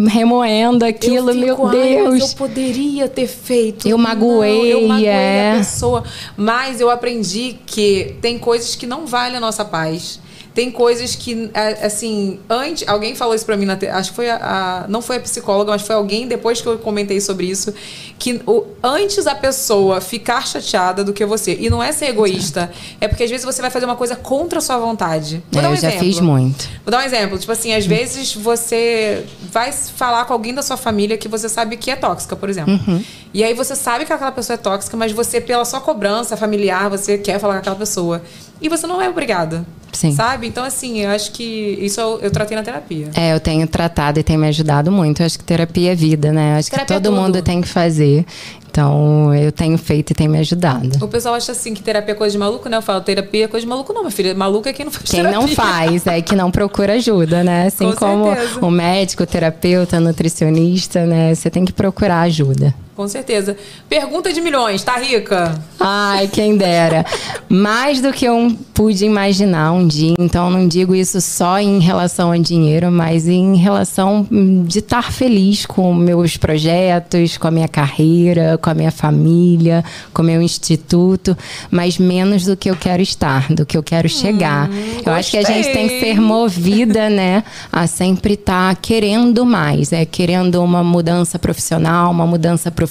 remoendo aquilo, Eu fico, meu "Ai, mas Deus. eu poderia ter feito. Eu Não, magoei, eu magoei é. a pessoa. Mas eu aprendi que tem coisas que não valem a nossa paz. Tem coisas que, é, assim, antes. Alguém falou isso pra mim na. Acho que foi a, a- Não foi a psicóloga, mas foi alguém, depois que eu comentei sobre isso, que o, antes a pessoa ficar chateada do que você. E não é ser egoísta. É porque às vezes você vai fazer uma coisa contra a sua vontade. Vou É, dar um eu já exemplo. fiz muito. Vou dar um exemplo. Tipo assim, às vezes você vai falar com alguém da sua família que você sabe que é tóxica, por exemplo. Uhum. E aí você sabe que aquela pessoa é tóxica, mas você, pela sua cobrança familiar, você quer falar com aquela pessoa. E você não é obrigada. Sim. Sabe? Então, assim, eu acho que isso eu, eu tratei na terapia. É, eu tenho tratado e tem me ajudado muito. Eu acho que terapia é vida, né? Eu acho Terapia que todo é mundo tem que fazer. Então, eu tenho feito e tem me ajudado. O pessoal acha assim que terapia é coisa de maluco, né? Eu falo, terapia é coisa de maluco, não, minha filha. Maluco é quem não faz Quem terapia. não faz é que não procura ajuda, né? Assim Com como certeza. o médico, o terapeuta, o nutricionista, né? Você tem que procurar ajuda. Com certeza. Pergunta de milhões, tá rica? Ai, quem dera. Mais do que eu pude imaginar um dia. Então, não digo isso só em relação a dinheiro, mas em relação hum, de estar feliz com meus projetos, com a minha carreira, com a minha família, com o meu instituto, mas menos do que eu quero estar, do que eu quero chegar. eu acho que a gente tem que ser movida, né, a sempre estar querendo mais, é querendo uma mudança profissional, uma mudança profissional,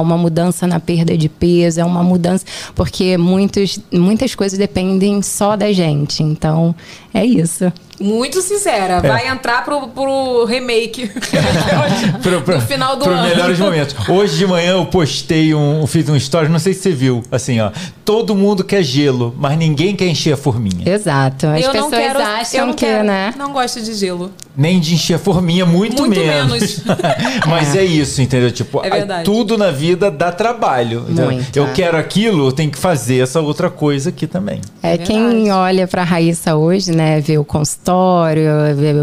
uma mudança na perda de peso, é uma mudança porque muitos, muitas coisas dependem só da gente. Então, é isso. Muito sincera. É. Vai entrar pro, pro remake. Pro, pro, no final do pro ano. melhores momentos. Hoje de manhã eu postei um, fiz um story, não sei se você viu, assim, ó. Todo mundo quer gelo, mas ninguém quer encher a forminha. Exato. As eu pessoas não quero, acham eu não que, quero, né? Não gosto de gelo. Nem de encher a forminha, muito, Muito menos. menos. mas é. isso, entendeu? Tipo, É tudo na vida dá trabalho. Muito, eu é. quero aquilo, eu tenho que fazer essa outra coisa aqui também. É, É quem olha para Raíssa hoje, né, vê o consultório, vê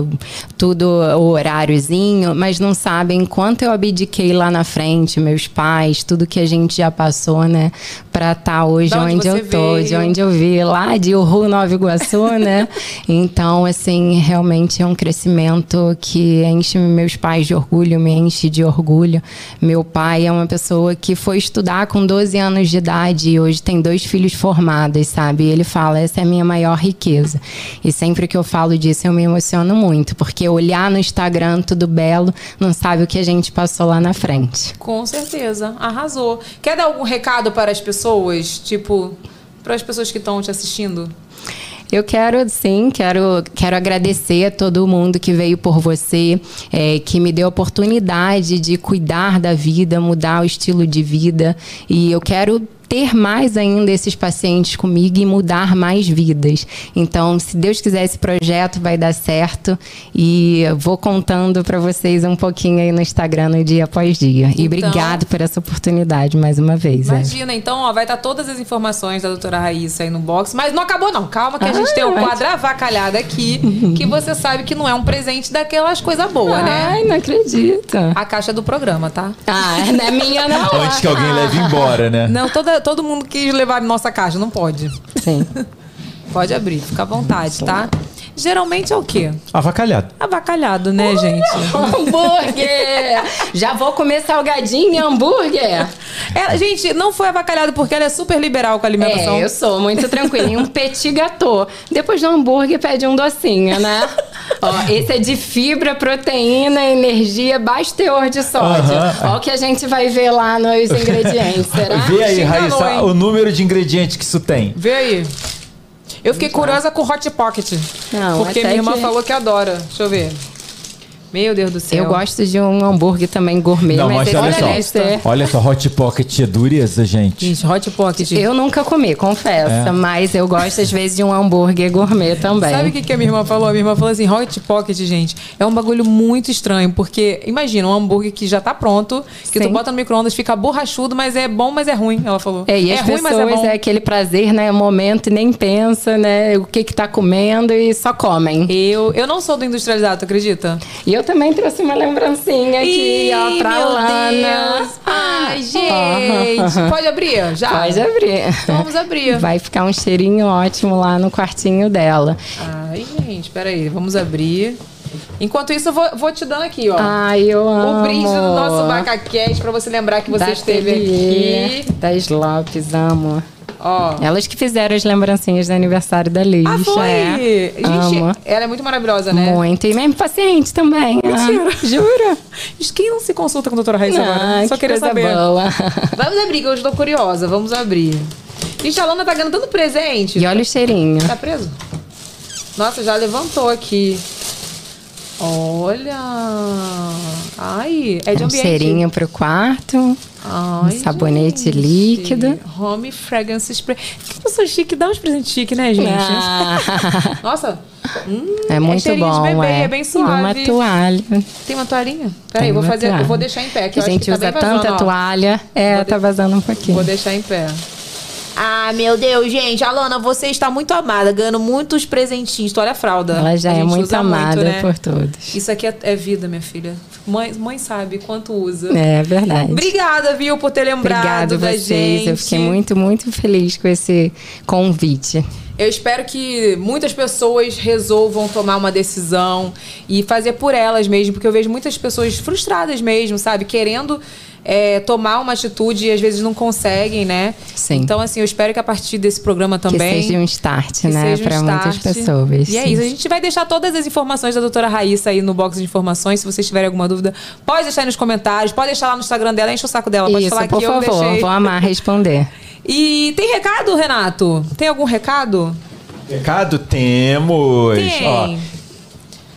tudo o horáriozinho, mas não sabem quanto eu abdiquei lá na frente, meus pais, tudo que a gente já passou, né, para estar hoje Da onde onde, eu tô, veio. de onde eu vi, lá de Uhu, Nova Iguaçu, né? Então, assim, realmente é um crescimento que enche meus pais de orgulho, me enche de orgulho. Meu pai é uma pessoa que foi estudar com 12 anos de idade e hoje tem dois filhos formados, sabe? E ele fala: essa é a minha maior riqueza. E sempre que eu falo disso, eu me emociono muito, porque olhar no Instagram tudo belo, não sabe o que a gente passou lá na frente. Com certeza. Arrasou. Quer dar algum recado para as pessoas? Tipo, para as pessoas que estão te assistindo? Eu quero, sim, quero, quero agradecer a todo mundo que veio por você, é, que me deu a oportunidade de cuidar da vida, mudar o estilo de vida. E eu quero ter mais ainda esses pacientes comigo e mudar mais vidas. Então, se Deus quiser, esse projeto vai dar certo e vou contando para vocês um pouquinho aí no Instagram no dia após dia. E Então- obrigado por essa oportunidade mais uma vez. Eve. Imagina, então, ó, vai estar todas as informações da doutora Raíssa aí no box. Mas não acabou, não. Calma que a gente Ah, tem um vai. quadro avacalhado aqui, que você sabe que não é um presente daquelas coisas boas, né? Ai, não acredito. A caixa do programa, tá? Ah, não é minha não. Antes que alguém leve embora, né? Não, toda, todo mundo quis levar nossa caixa, não pode. Sim. Pode abrir, fica à vontade, tá? Geralmente é o quê? Avacalhado. Avacalhado, né, gente? hambúrguer! Já vou comer salgadinho e hambúrguer. Ela, gente, não foi avacalhado porque ela é super liberal com a alimentação. É, eu sou muito tranquila. E um petit gâteau. Depois do hambúrguer, pede um docinho, né? Ó, esse é de fibra, proteína, energia, baixo teor de sódio. Aham. Ó o que a gente vai ver lá nos ingredientes, será? Vê aí, Raíssa, o número de ingredientes que isso tem. Vê aí. Eu fiquei curiosa com Hot Pocket. Não, porque minha irmã que- falou que adora. Deixa eu ver. Meu Deus do céu. Eu gosto de um hambúrguer também gourmet, Não, mas olha deve só. Olha só, Hot Pocket é dureza, gente. Gente, Hot Pocket. Eu nunca comi, confesso, É. mas eu gosto às vezes de um hambúrguer gourmet também. Sabe o que, que a minha irmã falou? A minha irmã falou assim: Hot Pocket, gente, é um bagulho muito estranho. Porque, imagina, um hambúrguer que já tá pronto, que tu Sim. bota no micro-ondas, fica borrachudo, mas é bom, mas é ruim. Ela falou. É, e as ruim, mas é pessoas bom. é, aquele prazer, né? Momento e nem pensa, né? O que que tá comendo e só comem. Eu, eu não sou do industrializado, tu acredita? E eu também trouxe uma lembrancinha aqui, ó, pra meu Lana. Deus. Ai, Ah. gente. Pode abrir? Já? Pode abrir. Então vamos abrir. Vai ficar um cheirinho ótimo lá no quartinho dela. Ai, gente, peraí. Vamos abrir. Enquanto isso, eu vou, vou te dando aqui, ó. Ai, eu amo. o brinde do nosso BacaCast pra você lembrar que você Da esteve Ateliê, aqui. Das Lopes, amo. Ó. Elas que fizeram as lembrancinhas do aniversário da Liz. Ah, foi? é. Gente, Amo. ela é muito maravilhosa, né? Muito. E mesmo paciente também. Mentira. Ah, juro. Gente, Quem não se consulta com a doutora Raíssa agora? Ah, Só que queria saber. boa. Vamos abrir, que eu tô curiosa. Vamos abrir. Gente, a Lana tá ganhando tanto presente. E olha o cheirinho. Tá preso? Nossa, já levantou aqui. Olha. Ai, é de um ambiente. cheirinho pro quarto. Ai, um sabonete gente. líquido. Home Fragrance Spray. Que pessoa chique, dá uns presentes chiques, né, gente? Ah. Nossa. Hum, É muito cheirinho de bom, bebê, é. é bem suave. uma toalha. Tem uma toalhinha? Peraí, vou fazer, eu vou deixar em pé. Que a gente tá usa vazando, tanta ó. toalha. É, Vou tá de- vazando um pouquinho. Vou deixar em pé. Ah, meu Deus, gente. Alana, você está muito amada, ganhando muitos presentinhos. Tu olha a fralda. Ela já é muito amada né? por todos. Isso aqui é, é vida, minha filha. Mãe, mãe sabe quanto usa. É verdade. Obrigada, viu, por ter lembrado Obrigada da vocês. gente. Eu fiquei muito, muito feliz com esse convite. Eu espero que muitas pessoas resolvam tomar uma decisão e fazer por elas mesmo, porque eu vejo muitas pessoas frustradas mesmo, sabe? Querendo é, tomar uma atitude e às vezes não conseguem, né? Sim. Então, assim, eu espero que a partir desse programa também. Que seja um start, que né? um Para muitas pessoas. E é sim. isso. A gente vai deixar todas as informações da doutora Raíssa aí no box de informações. Se vocês tiverem alguma dúvida, pode deixar aí nos comentários, pode deixar lá no Instagram dela, enche o saco dela. Pode Isso, falar por que eu favor, deixei. vou amar responder. E tem recado, Renato? Tem algum recado? Recado temos. Tem. Ó,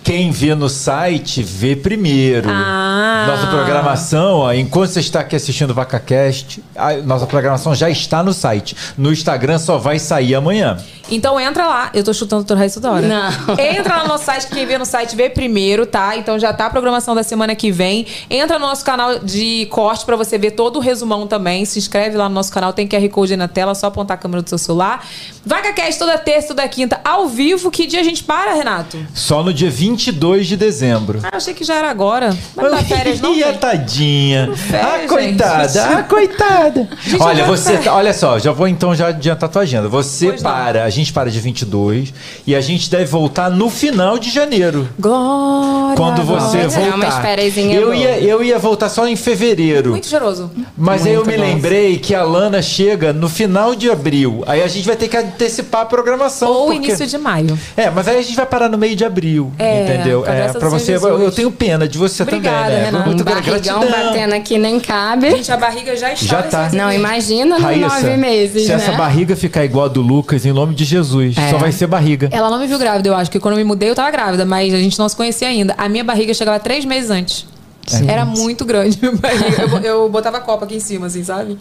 quem vê no site, vê primeiro. Ah. Nossa programação, ó, enquanto você está aqui assistindo o VacaCast, a nossa programação já está no site. No Instagram só vai sair amanhã. Então entra lá. Eu tô chutando o Raíssa toda hora. Não. Entra lá no nosso site, quem vê no site vê primeiro, tá? Então já tá a programação da semana que vem. Entra no nosso canal de corte pra você ver todo o resumão também. Se inscreve lá no nosso canal, tem QR Code aí na tela, só apontar a câmera do seu celular. VacaCast toda terça, toda quinta, ao vivo. Que dia a gente para, Renato? Só no dia 22 de dezembro. Ah, eu achei que já era agora. Mas não dá férias, não? Ih, a gente? tadinha. férias, ah, gente. coitada. Ah, coitada. Gente, olha, você, férias. olha só, já vou então já adiantar a tua agenda. Você Pois não. para, a gente para de 22 e a gente deve voltar no final de janeiro. Glória. Quando você tirar voltar. umas fériasinha eu boa. ia, eu ia voltar só em fevereiro. Muito cheiroso. Mas aí eu Muito me lembrei que a Lana chega no final de abril. Aí a gente vai ter que antecipar a programação. Ou porque- início de maio. É, mas aí a gente vai parar no meio de abril, É, entendeu? com a É, pra você, eu, eu tenho pena de você Obrigada, também, né? Renato. Muito Um barrigão gratidão. batendo aqui nem cabe. Gente, a barriga já está. Já tá. Não, imagina nos Raíssa, nove meses, se né? essa barriga ficar igual a do Lucas, em nome de Jesus, É. só vai ser barriga. Ela não me viu grávida, eu acho, que quando eu me mudei eu tava grávida, mas a gente não se conhecia ainda. A minha barriga chegava três meses antes. Era muito grande. Eu, eu botava a copa aqui em cima, assim, sabe?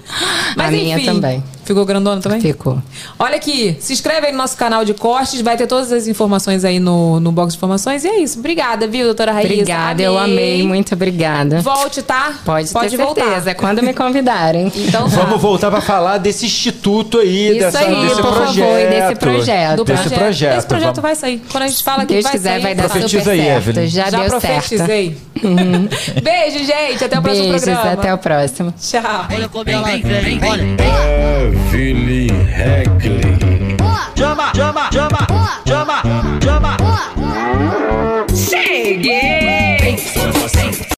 Mas a minha enfim. também. Ficou grandona também? Ficou. Olha aqui, se inscreve aí no nosso canal de cortes, vai ter todas as informações aí no, no box de informações. E é isso. Obrigada, viu, doutora Raíssa? Obrigada, eu amei, muito obrigada. Volte, tá? Pode, Pode ter voltar. certeza, é quando me convidarem. Então tá. Vamos voltar para falar desse instituto aí, Isso dessa, aí, desse por favor, projeto. desse projeto. Do Desse projeto. Esse projeto Vamos- vai sair. Quando a gente fala que Deus vai quiser, sair, vai dar. Profetiza super aí, certo. Evelyn. Já, Já deu certo. profetizei. Beijo, gente. Até o próximo Beijos, programa. até o próximo. Tchau. Olha como ela vem, olha. Evelyn Heckley. Chama, chama, chama, chama, chama. Cheguei!